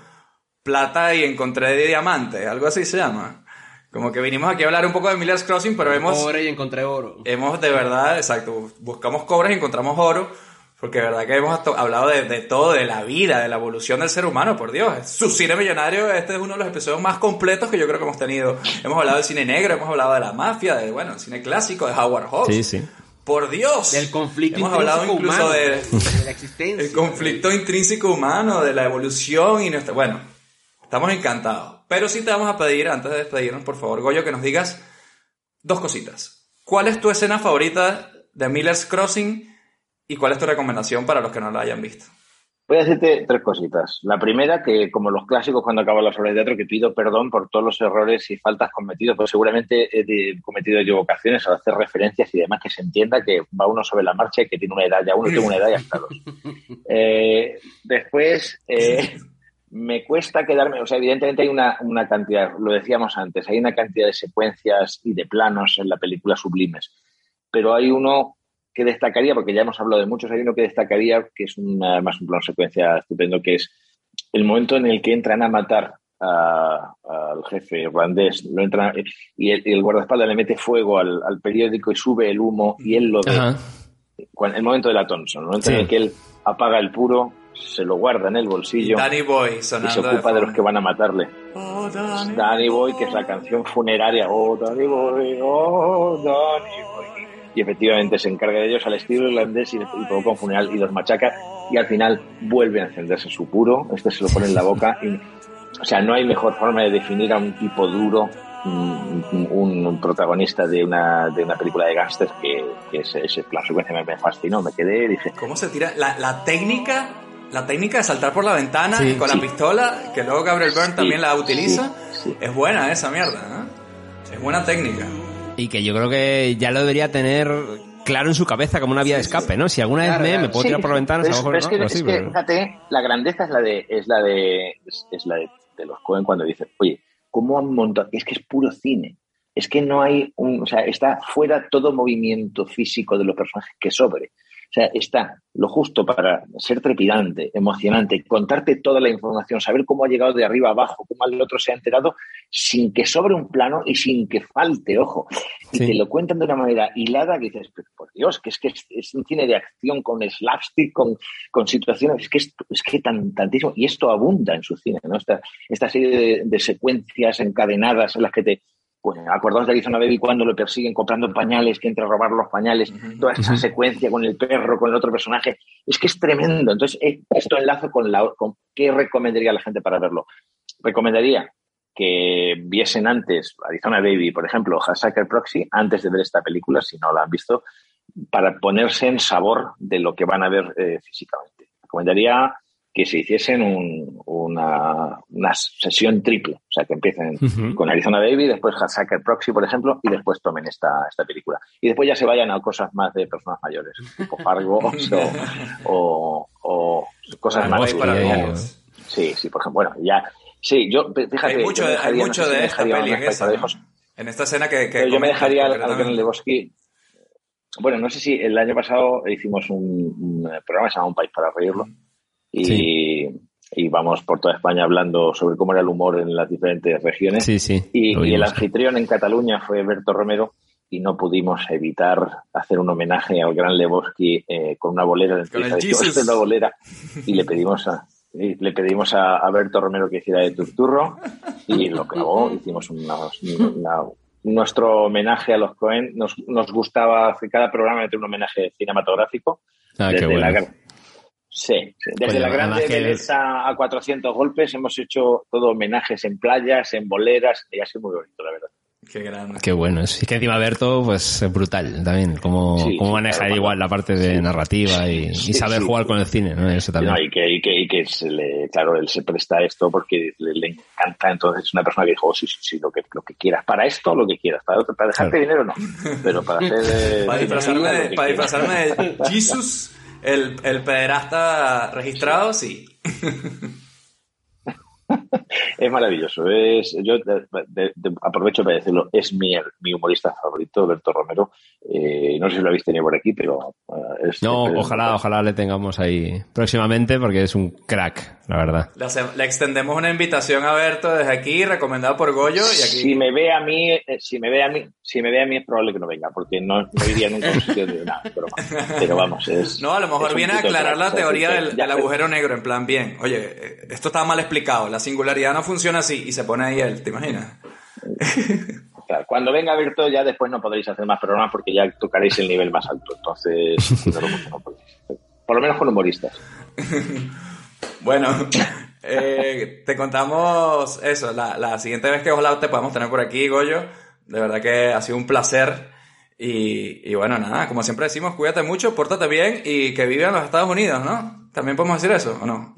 plata y encontré diamantes, algo así se llama. Como que vinimos aquí a hablar un poco de Miller's Crossing, pero hemos, Pobre y encontré oro. hemos de verdad, exacto, buscamos cobres y encontramos oro, porque de verdad que hemos hablado de, de todo, de la vida, de la evolución del ser humano, por Dios. Su cine millonario, este es uno de los episodios más completos que yo creo que hemos tenido. Hemos hablado del cine negro, hemos hablado de la mafia, de, bueno, el cine clásico, de Howard Hawks. Sí, sí. Por Dios. Del conflicto Hemos hablado intrínseco incluso humano, de de la existencia. el conflicto intrínseco humano, de la evolución y nuestra... Bueno, estamos encantados. Pero sí te vamos a pedir, antes de despedirnos, por favor, Goyo, que nos digas dos cositas. ¿Cuál es tu escena favorita de Miller's Crossing y cuál es tu recomendación para los que no la hayan visto? Voy a decirte tres cositas. La primera, que como los clásicos cuando acaban las obras de teatro, que pido perdón por todos los errores y faltas cometidos, pues seguramente he cometido equivocaciones al hacer referencias y demás, que se entienda que va uno sobre la marcha y que tiene una edad ya uno, tengo una edad ya claro. Eh, después, eh, me cuesta quedarme, o sea, evidentemente hay una, una cantidad, lo decíamos antes, hay una cantidad de secuencias y de planos en la película sublimes, pero hay uno que destacaría, porque ya hemos hablado de muchos, hay uno que destacaría, que es una, más un secuencia estupendo, que es el momento en el que entran a matar al jefe irlandés, lo entran, y el, y el guardaespaldas le mete fuego al, al periódico y sube el humo y él lo ve. Ajá. El momento de la Thompson, el momento Sí. en el que él apaga el puro, se lo guarda en el bolsillo Danny Boy y se ocupa de los que van a matarle. Oh, Danny. Danny Boy, que es la canción funeraria. Oh, Danny Boy, oh, Danny Boy. Y efectivamente se encarga de ellos al estilo irlandés y, y provoca un funeral y los machaca. Y al final vuelve a encenderse su puro. Este se lo pone en la boca. Y, o sea, no hay mejor forma de definir a un tipo duro, un, un- un protagonista de una, de una película de gángsters que, que ese, ese la secuencia me, me fascinó. Me quedé dije, ¿Cómo se tira? La, la técnica, la técnica de saltar por la ventana Sí, con sí. la pistola, que luego Gabriel Byrne Sí, también la utiliza, es buena esa mierda, ¿eh? Es buena técnica. Y que yo creo que ya lo debería tener claro en su cabeza como una vía de escape, ¿no? Si alguna vez Claro, me, claro. me puedo Sí, tirar por la ventana, pero a lo mejor pero es que, no, es que, fíjate, la grandeza es la de, es la de, es, es la de, de los Cohen cuando dicen, oye, ¿cómo han montado? Es que es puro cine. Es que no hay un, o sea, está fuera todo movimiento físico de los personajes que sobre. O sea, está lo justo para ser trepidante, emocionante, contarte toda la información, saber cómo ha llegado de arriba abajo, cómo el otro se ha enterado, sin que sobre un plano y sin que falte, ojo. Y Sí. te lo cuentan de una manera hilada que dices, "Pero por Dios, que es que es, es un cine de acción con slapstick, con, con situaciones, es que es, es que tan, tantísimo, y esto abunda en su cine, ¿no? Esta, esta serie de, de secuencias encadenadas en las que te, pues, acordaos de Arizona Baby cuando lo persiguen comprando pañales, que entra a robar los pañales, toda esa secuencia con el perro, con el otro personaje, es que es tremendo. Entonces, eh, esto enlazo con la, con qué recomendaría a la gente para verlo. Recomendaría que viesen antes Arizona Baby, por ejemplo, Hasaker Proxy, antes de ver esta película, si no la han visto, para ponerse en sabor de lo que van a ver eh, físicamente. Recomendaría que se hiciesen un- una, una sesión triple, o sea, que empiecen con Arizona Baby, después Hasaker Proxy, por ejemplo, y después tomen esta, esta película. Y después ya se vayan a cosas más de personas mayores, tipo Fargo o, o, o cosas más para. Sí, sí, por ejemplo, bueno, ya Sí, yo, fíjate. hay mucho, yo me de- hay dejaría- mucho no sé si de esta dejaría peli en esa, de ¿no? José- En esta escena que, yo me dejaría al, al Lebowski. Bueno, no sé si el año pasado hicimos un, un programa que se llama Un País para Reírlo. Y, y vamos por toda España hablando sobre cómo era el humor en las diferentes regiones. Sí, sí. Y, el anfitrión en Cataluña fue Berto Romero y no pudimos evitar hacer un homenaje al gran Lebowski eh, con una bolera. Con el Entonces, dijimos, Jesus. "Esta es la bolera y le pedimos a y le pedimos a, a Berto Romero que hiciera de Turturro y lo clavó. Hicimos una- una- nuestro homenaje a los Cohen. Nos, nos gustaba hacer cada programa meter un homenaje cinematográfico. Ah, qué Desde bueno. la gran- Sí, sí. desde la grande belleza a 400 golpes hemos hecho todo homenajes en playas, en boleras, y ha sido muy bonito, la verdad. Qué grande. Qué bueno. es. Y que encima Berto, pues es brutal también. Cómo, Sí, cómo sí, maneja claro, igual la parte de narrativa y, y Sí, saber sí. jugar con el cine, ¿no? Eso también. No, y que, y que, y que se le, claro, él se presta a esto porque le, le encanta. Entonces es una persona que dijo, "Oh, sí, sí, sí, lo que, lo que quieras. Para esto, lo que quieras. Para, otro- para dejarte dinero, no. Pero para hacer... eh, Para disfrazarme, que para disfrazarme de Jesus, el, el pederasta registrado, sí. Es maravilloso. Es, yo de- de- de- aprovecho para decirlo, es mi, mi humorista favorito, Berto Romero. Eh, no sé si lo habéis tenido por aquí, pero eh, es... No, es- ojalá, ojalá le tengamos ahí próximamente porque es un crack, la verdad. Le, hace- le extendemos una invitación a Berto desde aquí, recomendado por Goyo, y aquí... Si me ve a mí, eh, si me ve a mí, si me ve a mí es probable que no venga, porque no, no iría nunca a un sitio de nada, pero, pero vamos, es. No, a lo mejor viene a aclarar la teoría del, agujero negro, en plan, bien, oye, eh, esto está mal explicado, la singularidad no funciona así, y se pone ahí él, ¿te imaginas? claro, cuando venga Berto ya después no podréis hacer más programas porque ya tocaréis el nivel más alto, entonces no lo- por lo menos con humoristas. Bueno, eh, te contamos eso, la, la siguiente vez que ojalá te podamos tener por aquí, Goyo, de verdad que ha sido un placer, y, y bueno, nada, como siempre decimos, cuídate mucho, pórtate bien, y que viva en los Estados Unidos, ¿no? ¿También podemos decir eso, o no?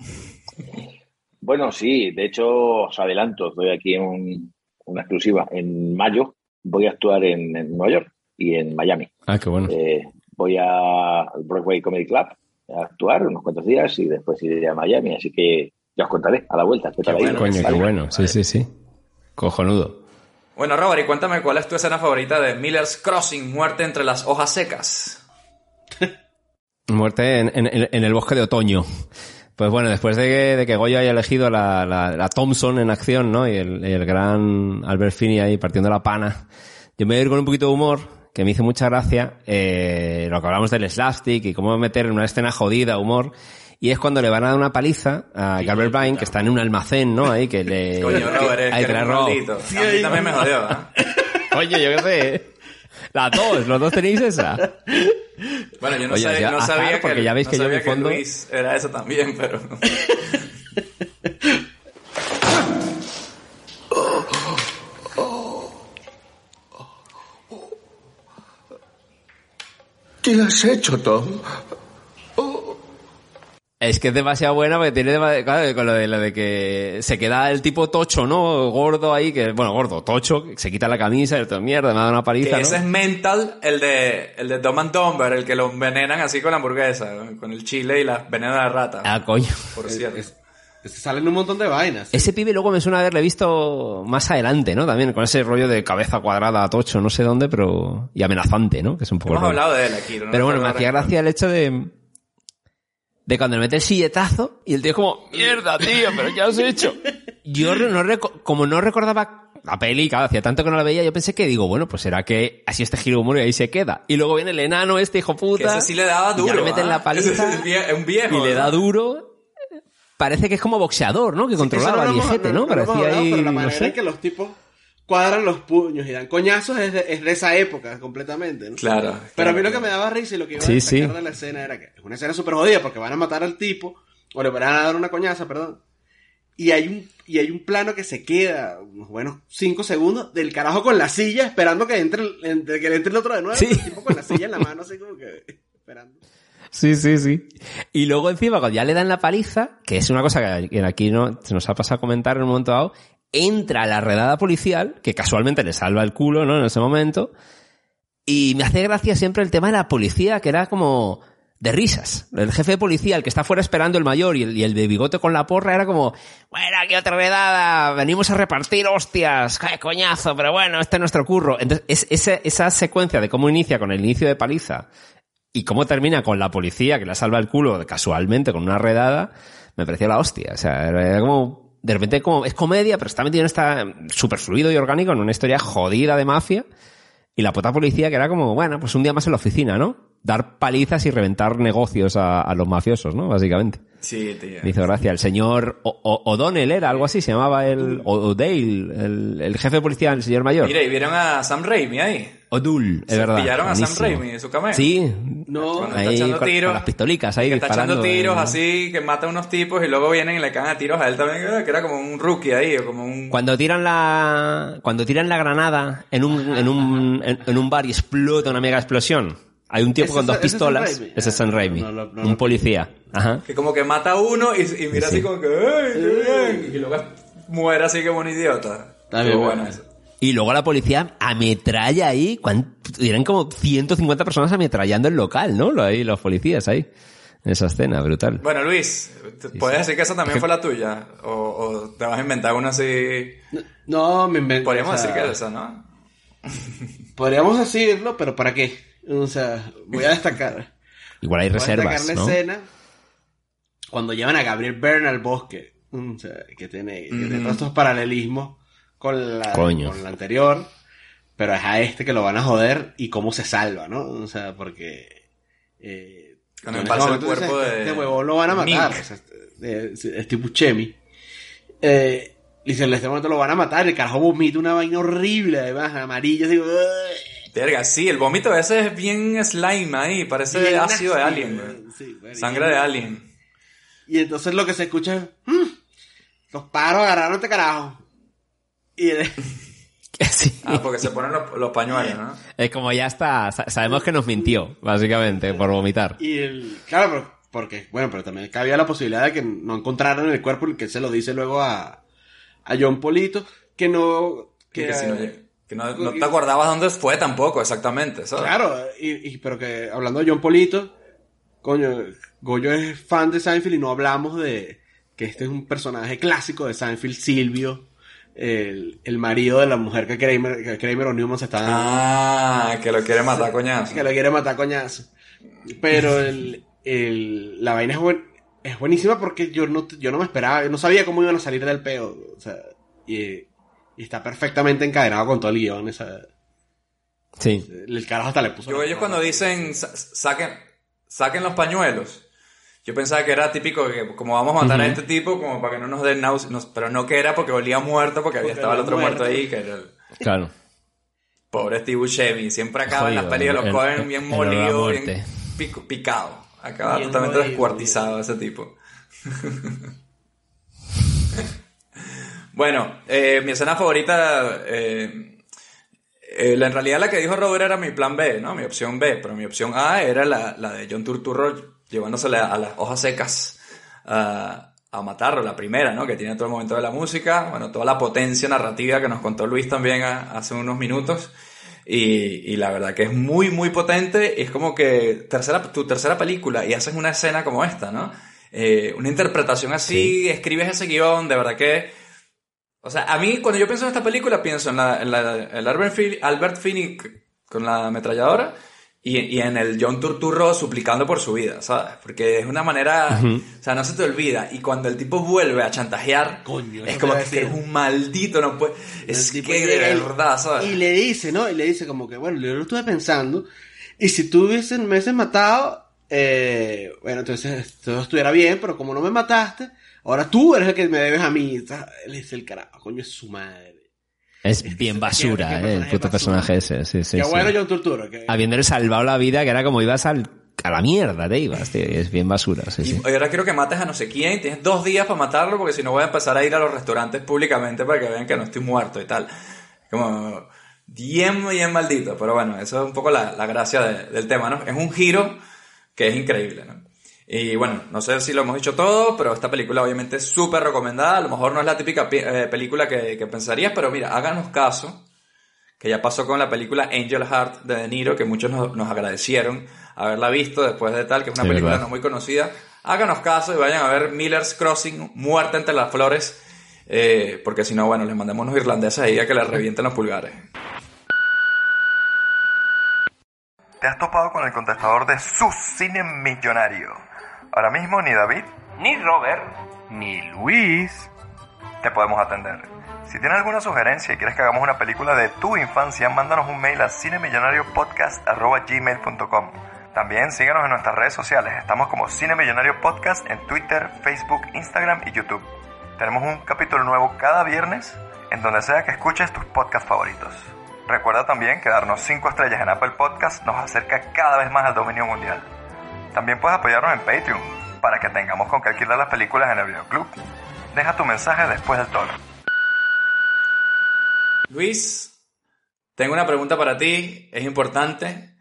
Bueno, sí, de hecho os adelanto, os doy aquí un- una exclusiva. En mayo voy a actuar en, en Nueva York y en Miami. Ah, qué bueno. Eh, voy a- al Broadway Comedy Club a actuar unos cuantos días y después iré a Miami, así que ya os contaré a la vuelta. ¿Qué tal ido? Coño, qué bueno. Sí, sí, sí. Cojonudo. Bueno, Robert, y cuéntame cuál es tu escena favorita de Miller's Crossing, Muerte entre las hojas secas. Muerte en, en- en el bosque de otoño. Pues bueno, después de que, de que Goyo haya elegido la, la- la Thompson en acción, ¿no? Y el, y el gran Albert Finney ahí partiendo la pana, yo me voy a ir con un poquito de humor, que me hizo mucha gracia, eh, lo que hablamos del slapstick y cómo meter en una escena jodida humor. Y es cuando le van a dar una paliza a Gilbert Vine, que está en un almacén, ¿no? Ahí que le... Coño, Robert, es Ahí que que. A mí también me jodió, ¿eh? Oye, yo qué sé. Las dos, los dos tenéis esa. Bueno, yo no, Oye, sabía, ya, no sabía que, porque ya veis no que yo en fondo- Luis era eso también, pero... ¿Qué has hecho, Tom? Es que es demasiado buena porque tiene claro, con lo de, lo de que se queda el tipo tocho, ¿no? Gordo ahí, que, bueno, gordo, tocho, que se quita la camisa y todo, mierda, me ha dado una Que paliza, ¿no? ese es Mental, el de, el de Dumb and Dumber, el que lo envenenan así con la hamburguesa, con el chile y la veneno de la rata. Ah, coño. Por cierto. Se salen un montón de vainas. Ese pibe luego me suena haberle visto más adelante, ¿no? También con ese rollo de cabeza cuadrada, tocho, no sé dónde, pero... Y amenazante, ¿no? Que es un poco... Hemos hablado de él aquí. no Pero bueno, me hacía gracia el hecho de... De cuando le mete el silletazo y el tío es como, mierda, tío, pero ¿qué has hecho? Yo no como no recordaba la peli, claro, hacía tanto que no la veía, yo pensé que digo, bueno, pues será que así este giro humor y ahí se queda. Y luego viene el enano este hijo puta. Que ese sí le daba y ya duro. le meten ¿ah? la paliza. Es un viejo. y le da ¿no? duro. Parece que es como boxeador, ¿no? Que controlaba no lo hemos- viejete, no- ¿no? no Parecía hablado, ahí, pero la no manera sé. en que los tipos cuadran los puños y dan coñazos es de, es de esa época completamente, ¿no? Claro. Pero a mí lo que me daba risa y lo que iba Sí, a destacar sí. de la escena era que es una escena súper jodida porque van a matar al tipo o le van a dar una coñaza, perdón. Y hay un y hay un plano que se queda unos buenos cinco segundos del carajo con la silla esperando que entre el, entre- que le entre el otro de nuevo. Sí. El tipo con la silla en la mano así como que esperando. Sí, sí, sí. Y luego encima, cuando ya le dan la paliza, que es una cosa que aquí no se nos ha pasado a comentar en un momento dado, entra la redada policial, que casualmente le salva el culo, ¿no? En ese momento. Y me hace gracia siempre el tema de la policía, que era como, de risas. El jefe de policía, el que está fuera esperando el mayor y el, y el de bigote con la porra era como, bueno, aquí otra redada, venimos a repartir hostias, qué coñazo, pero bueno, este es nuestro curro. Entonces, es, esa, esa secuencia de cómo inicia con el inicio de paliza y cómo termina con la policía que la salva el culo casualmente con una redada, me pareció la hostia. O sea, era como, de repente como, es comedia, pero está metido en esta super fluido y orgánico en una historia jodida de mafia. Y la puta policía que era como, bueno, pues un día más en la oficina, ¿no? Dar palizas y reventar negocios a, a los mafiosos, ¿no? Básicamente. Sí, tío. Me hizo gracia. El señor O'Donnell era algo así, se llamaba el O- O'Dale, el, el jefe de policía, el señor mayor. Mira, y vieron a Sam Raimi ahí. O'Doul, es Se verdad. pillaron a Sam. Raimi en su cameo. Sí. No, Cuando está Ahí echando con, tiros. con las pistolicas ahí que está echando disparando. tiros eh. así, que mata a unos tipos y luego vienen y le caen a tiros a él también, eh, que era como un rookie ahí, o como un... Cuando tiran la cuando tiran la granada en un en un en, en un bar y explota una mega explosión. Hay un tipo ¿Ese con dos pistolas. Ese es Sam Ah, Raimi. no no un policía. Ajá. Que como que mata a uno y, y mira Sí. así como que, ¡ay, qué bien! Y luego muere así como un idiota. Está bien, Estuvo bueno. bueno eso. Y luego la policía ametralla ahí, ¿cuán- eran como 150 personas ametrallando el local, ¿no? Ahí, los policías ahí. En esa escena, brutal. Bueno, Luis, ¿te- ¿puedes decir que esa también fue la tuya? ¿O, o te vas a inventar una así? No, me invento. Podríamos o sea, decir que es esa, ¿no? Podríamos decirlo, pero ¿para qué? O sea, voy a destacar. Igual hay voy a reservas, destacar la ¿no? escena cuando llevan a Gabriel Byrne al bosque. O sea, que tiene, que tiene Ujú. todos estos paralelismos con la, Coño. con la anterior. Pero es a este que lo van a joder y cómo se salva, ¿no? O sea, porque... Eh, el en ese dices, cuerpo este, de este huevón lo van a matar. O sea, este- es, es tipo Chemi. Eh, dice, en este momento lo van a matar. El carajo vomita una vaina horrible, además, amarilla, así... Verga, sí, el vómito a veces es bien slime ahí, parece Bien ácido de alien, güey. güey. Sí. Sangre de alien. Y entonces lo que se escucha es... "Mm, los paros agarraron este carajo. Y el- Sí. Ah, porque se ponen los, los pañuelos, ¿no? Es como ya está, sa- sabemos que nos mintió, básicamente, por vomitar. Y el, claro, pero, porque, bueno, pero también cabía la posibilidad de que no encontraran el cuerpo y que se lo dice luego a, a John Polito, que no, Que, que, si no, que no, no te acordabas dónde fue tampoco, exactamente, ¿sabes? claro, y, y- pero que hablando de John Polito, coño, Goyo es fan de Seinfeld y no hablamos de que este es un personaje clásico de Seinfeld, Silvio, el, el marido de la mujer que Kramer, que Kramer o Newman se están Ah, que lo quiere matar, coñazo. que lo quiere matar coñazo. Pero el, el- la vaina es, buen- es buenísima porque yo no, yo no me esperaba, yo no sabía cómo iban a salir del peo. O sea, y, y está perfectamente encadenado con todo el guion. esa- Sí. el carajo hasta le puso. Yo ellos cuando dicen sa- saquen, saquen los pañuelos, yo pensaba que era típico que como vamos a matar a este tipo, como para que no nos den náuseas, pero no que era porque olía muerto, porque había estaba el otro muerto, muerto. ahí, que era el Claro. pobre Steve Buscemi, siempre acaba en las pelis de los Cohen bien molido, bien pico- picado, acaba Bien totalmente molido, descuartizado ese tipo. bueno, eh, mi escena favorita, eh, eh, la- en realidad la que dijo Robert era mi plan B, ¿no? Mi opción B, pero mi opción A era la, la de John Turturro llevándosele a las hojas secas a, a matarlo, la primera, ¿no? Que tiene todo el momento de la música, bueno, toda la potencia narrativa que nos contó Luis también a- hace unos minutos. Y, y la verdad que es muy, muy potente. Y es como que tercera, tu tercera película y haces una escena como esta, ¿no? Eh, una interpretación así, escribes ese guion, de verdad que... O sea, a mí cuando yo pienso en esta película pienso en la, en la- el Albert, Fin- Albert Finney con la ametralladora y, y en el John Turturro suplicando por su vida, ¿sabes? Porque es una manera... O sea, no se te olvida. Y cuando el tipo vuelve a chantajear, Coño, es como que decir. un maldito, no puede... Es que de verdad, ¿sabes? Y le dice, ¿no? Y le dice como que, bueno, yo lo estuve pensando. Y si tú hubiesen, me hubiesen matado, eh, bueno, entonces todo estuviera bien, pero como no me mataste, ahora tú eres el que me debes a mí. Le dice el carajo, coño, es su madre. Es bien basura, qué eh, el personaje puto basura. personaje ese. Sí, sí, Qué sí. bueno John Turturro. Que... Habiéndole salvado la vida, que era como ibas al, a la mierda, te ibas, tío. Es bien basura, sí, sí. Y ahora quiero que mates a no sé quién, tienes dos días para matarlo porque si no voy a empezar a ir a los restaurantes públicamente para que vean que no estoy muerto y tal. Como bien, bien maldito, pero bueno, eso es un poco la, la gracia de- del tema, ¿no? Es un giro que es increíble, ¿no? Y bueno, no sé si lo hemos dicho todo, pero esta película obviamente es súper recomendada, a lo mejor no es la típica pi- eh, película que, que pensarías, pero mira, háganos caso, que ya pasó con la película Angel Heart de De Niro, que muchos nos, nos agradecieron haberla visto después de tal, que es una película verdad. no muy conocida, háganos caso y vayan a ver Miller's Crossing, Muerte entre las Flores, eh, porque si no, bueno, les mandamos unos irlandeses ahí a que les revienten los pulgares. ¿Te has topado con el contestador de su cine millonario? Ahora mismo ni David, ni Robert, ni Luis te podemos atender. Si tienes alguna sugerencia y quieres que hagamos una película de tu infancia, mándanos un mail a cinemillonariopodcast.gmail.com También síguenos en nuestras redes sociales. Estamos como Cine Millonario Podcast en Twitter, Facebook, Instagram y YouTube. Tenemos un capítulo nuevo cada viernes en donde sea que escuches tus podcasts favoritos. Recuerda también que darnos 5 estrellas en Apple Podcast nos acerca cada vez más al dominio mundial. También puedes apoyarnos en Patreon para que tengamos con qué alquilar las películas en el videoclub. Deja tu mensaje después del tono. Luis, tengo una pregunta para ti, es importante.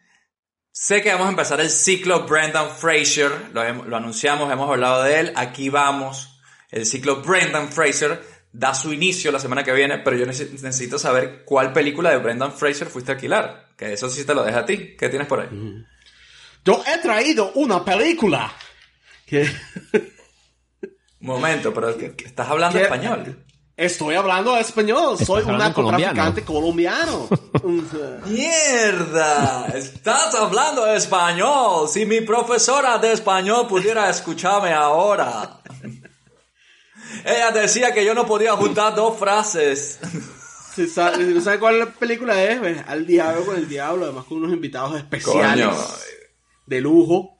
Sé que vamos a empezar el ciclo Brendan Fraser, lo, anunciamos, hemos hablado de él, aquí vamos. El ciclo Brendan Fraser da su inicio la semana que viene, pero yo nece- necesito saber cuál película de Brendan Fraser fuiste a alquilar. Que eso sí te lo dejo a ti. ¿Qué tienes por ahí? Yo he traído una película. Que Un momento, pero que- que estás hablando español. estoy hablando español. Soy un narcotraficante colombiano. ¡Mierda! Estás hablando español. Si mi profesora de español pudiera escucharme ahora. Ella decía que yo no podía juntar dos frases. ¿Sí sabe, ¿sabe cuál película es? Al diablo con el diablo, además con unos invitados especiales Coño. De lujo.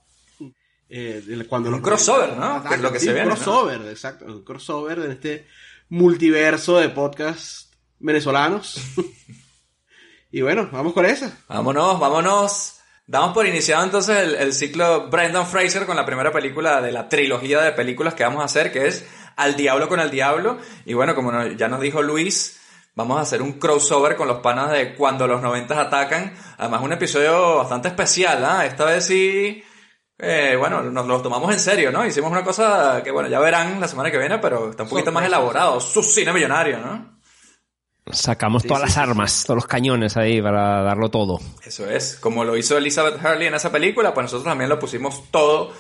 Eh, de- cuando Un los- crossover, ¿no? Que es lo que sí, se un viene, ¿no? crossover, exacto. Un crossover en este multiverso de podcast venezolanos. y bueno, vamos con esa. Vámonos, vámonos. Damos por iniciado entonces el, el ciclo Brendan Fraser con la primera película de la trilogía de películas que vamos a hacer, que es Al Diablo con el Diablo. Y bueno, como no- ya nos dijo Luis, vamos a hacer un crossover con los panas de Cuando los 90 atacan. Además, un episodio bastante especial, ¿ah? Esta vez sí, eh, bueno, nos lo tomamos en serio, ¿no? Hicimos una cosa que, bueno, ya verán la semana que viene, pero está un poquito más elaborado. Su cine millonario, ¿no? Sacamos todas las armas, todos los cañones ahí para darlo todo. Eso es, como lo hizo Elizabeth Hurley en esa película, pues nosotros también lo pusimos todo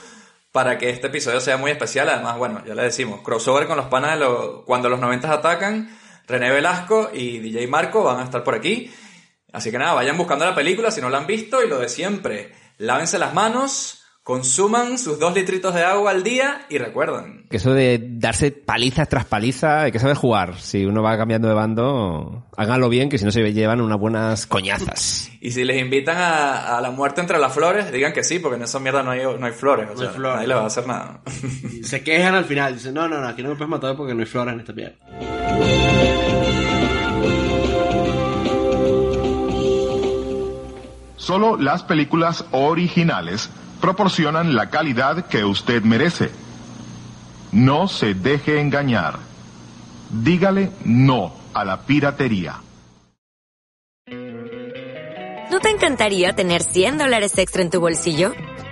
para que este episodio sea muy especial. Además, bueno, ya le decimos, crossover con los panas de los, cuando los 90 atacan, René Velasco y DJ Marco van a estar por aquí. Así que nada, vayan buscando la película si no la han visto y lo de siempre, lávense las manos, consuman sus dos litritos de agua al día y recuerden, Que eso de darse paliza tras paliza, hay que saber jugar. Si uno va cambiando de bando, háganlo bien, que si no se llevan unas buenas coñazas. y si les invitan a, a la muerte entre las flores, digan que sí, porque en esa mierda no hay, no hay flores, o No hay flores. nadie les va a hacer nada. Y se quejan al final. Dicen, no, no, no, aquí no me puedes matar porque no hay flores en esta mierda. Solo las películas originales proporcionan la calidad que usted merece. No se deje engañar. Dígale no a la piratería. ¿No te encantaría tener 100 dólares extra en tu bolsillo?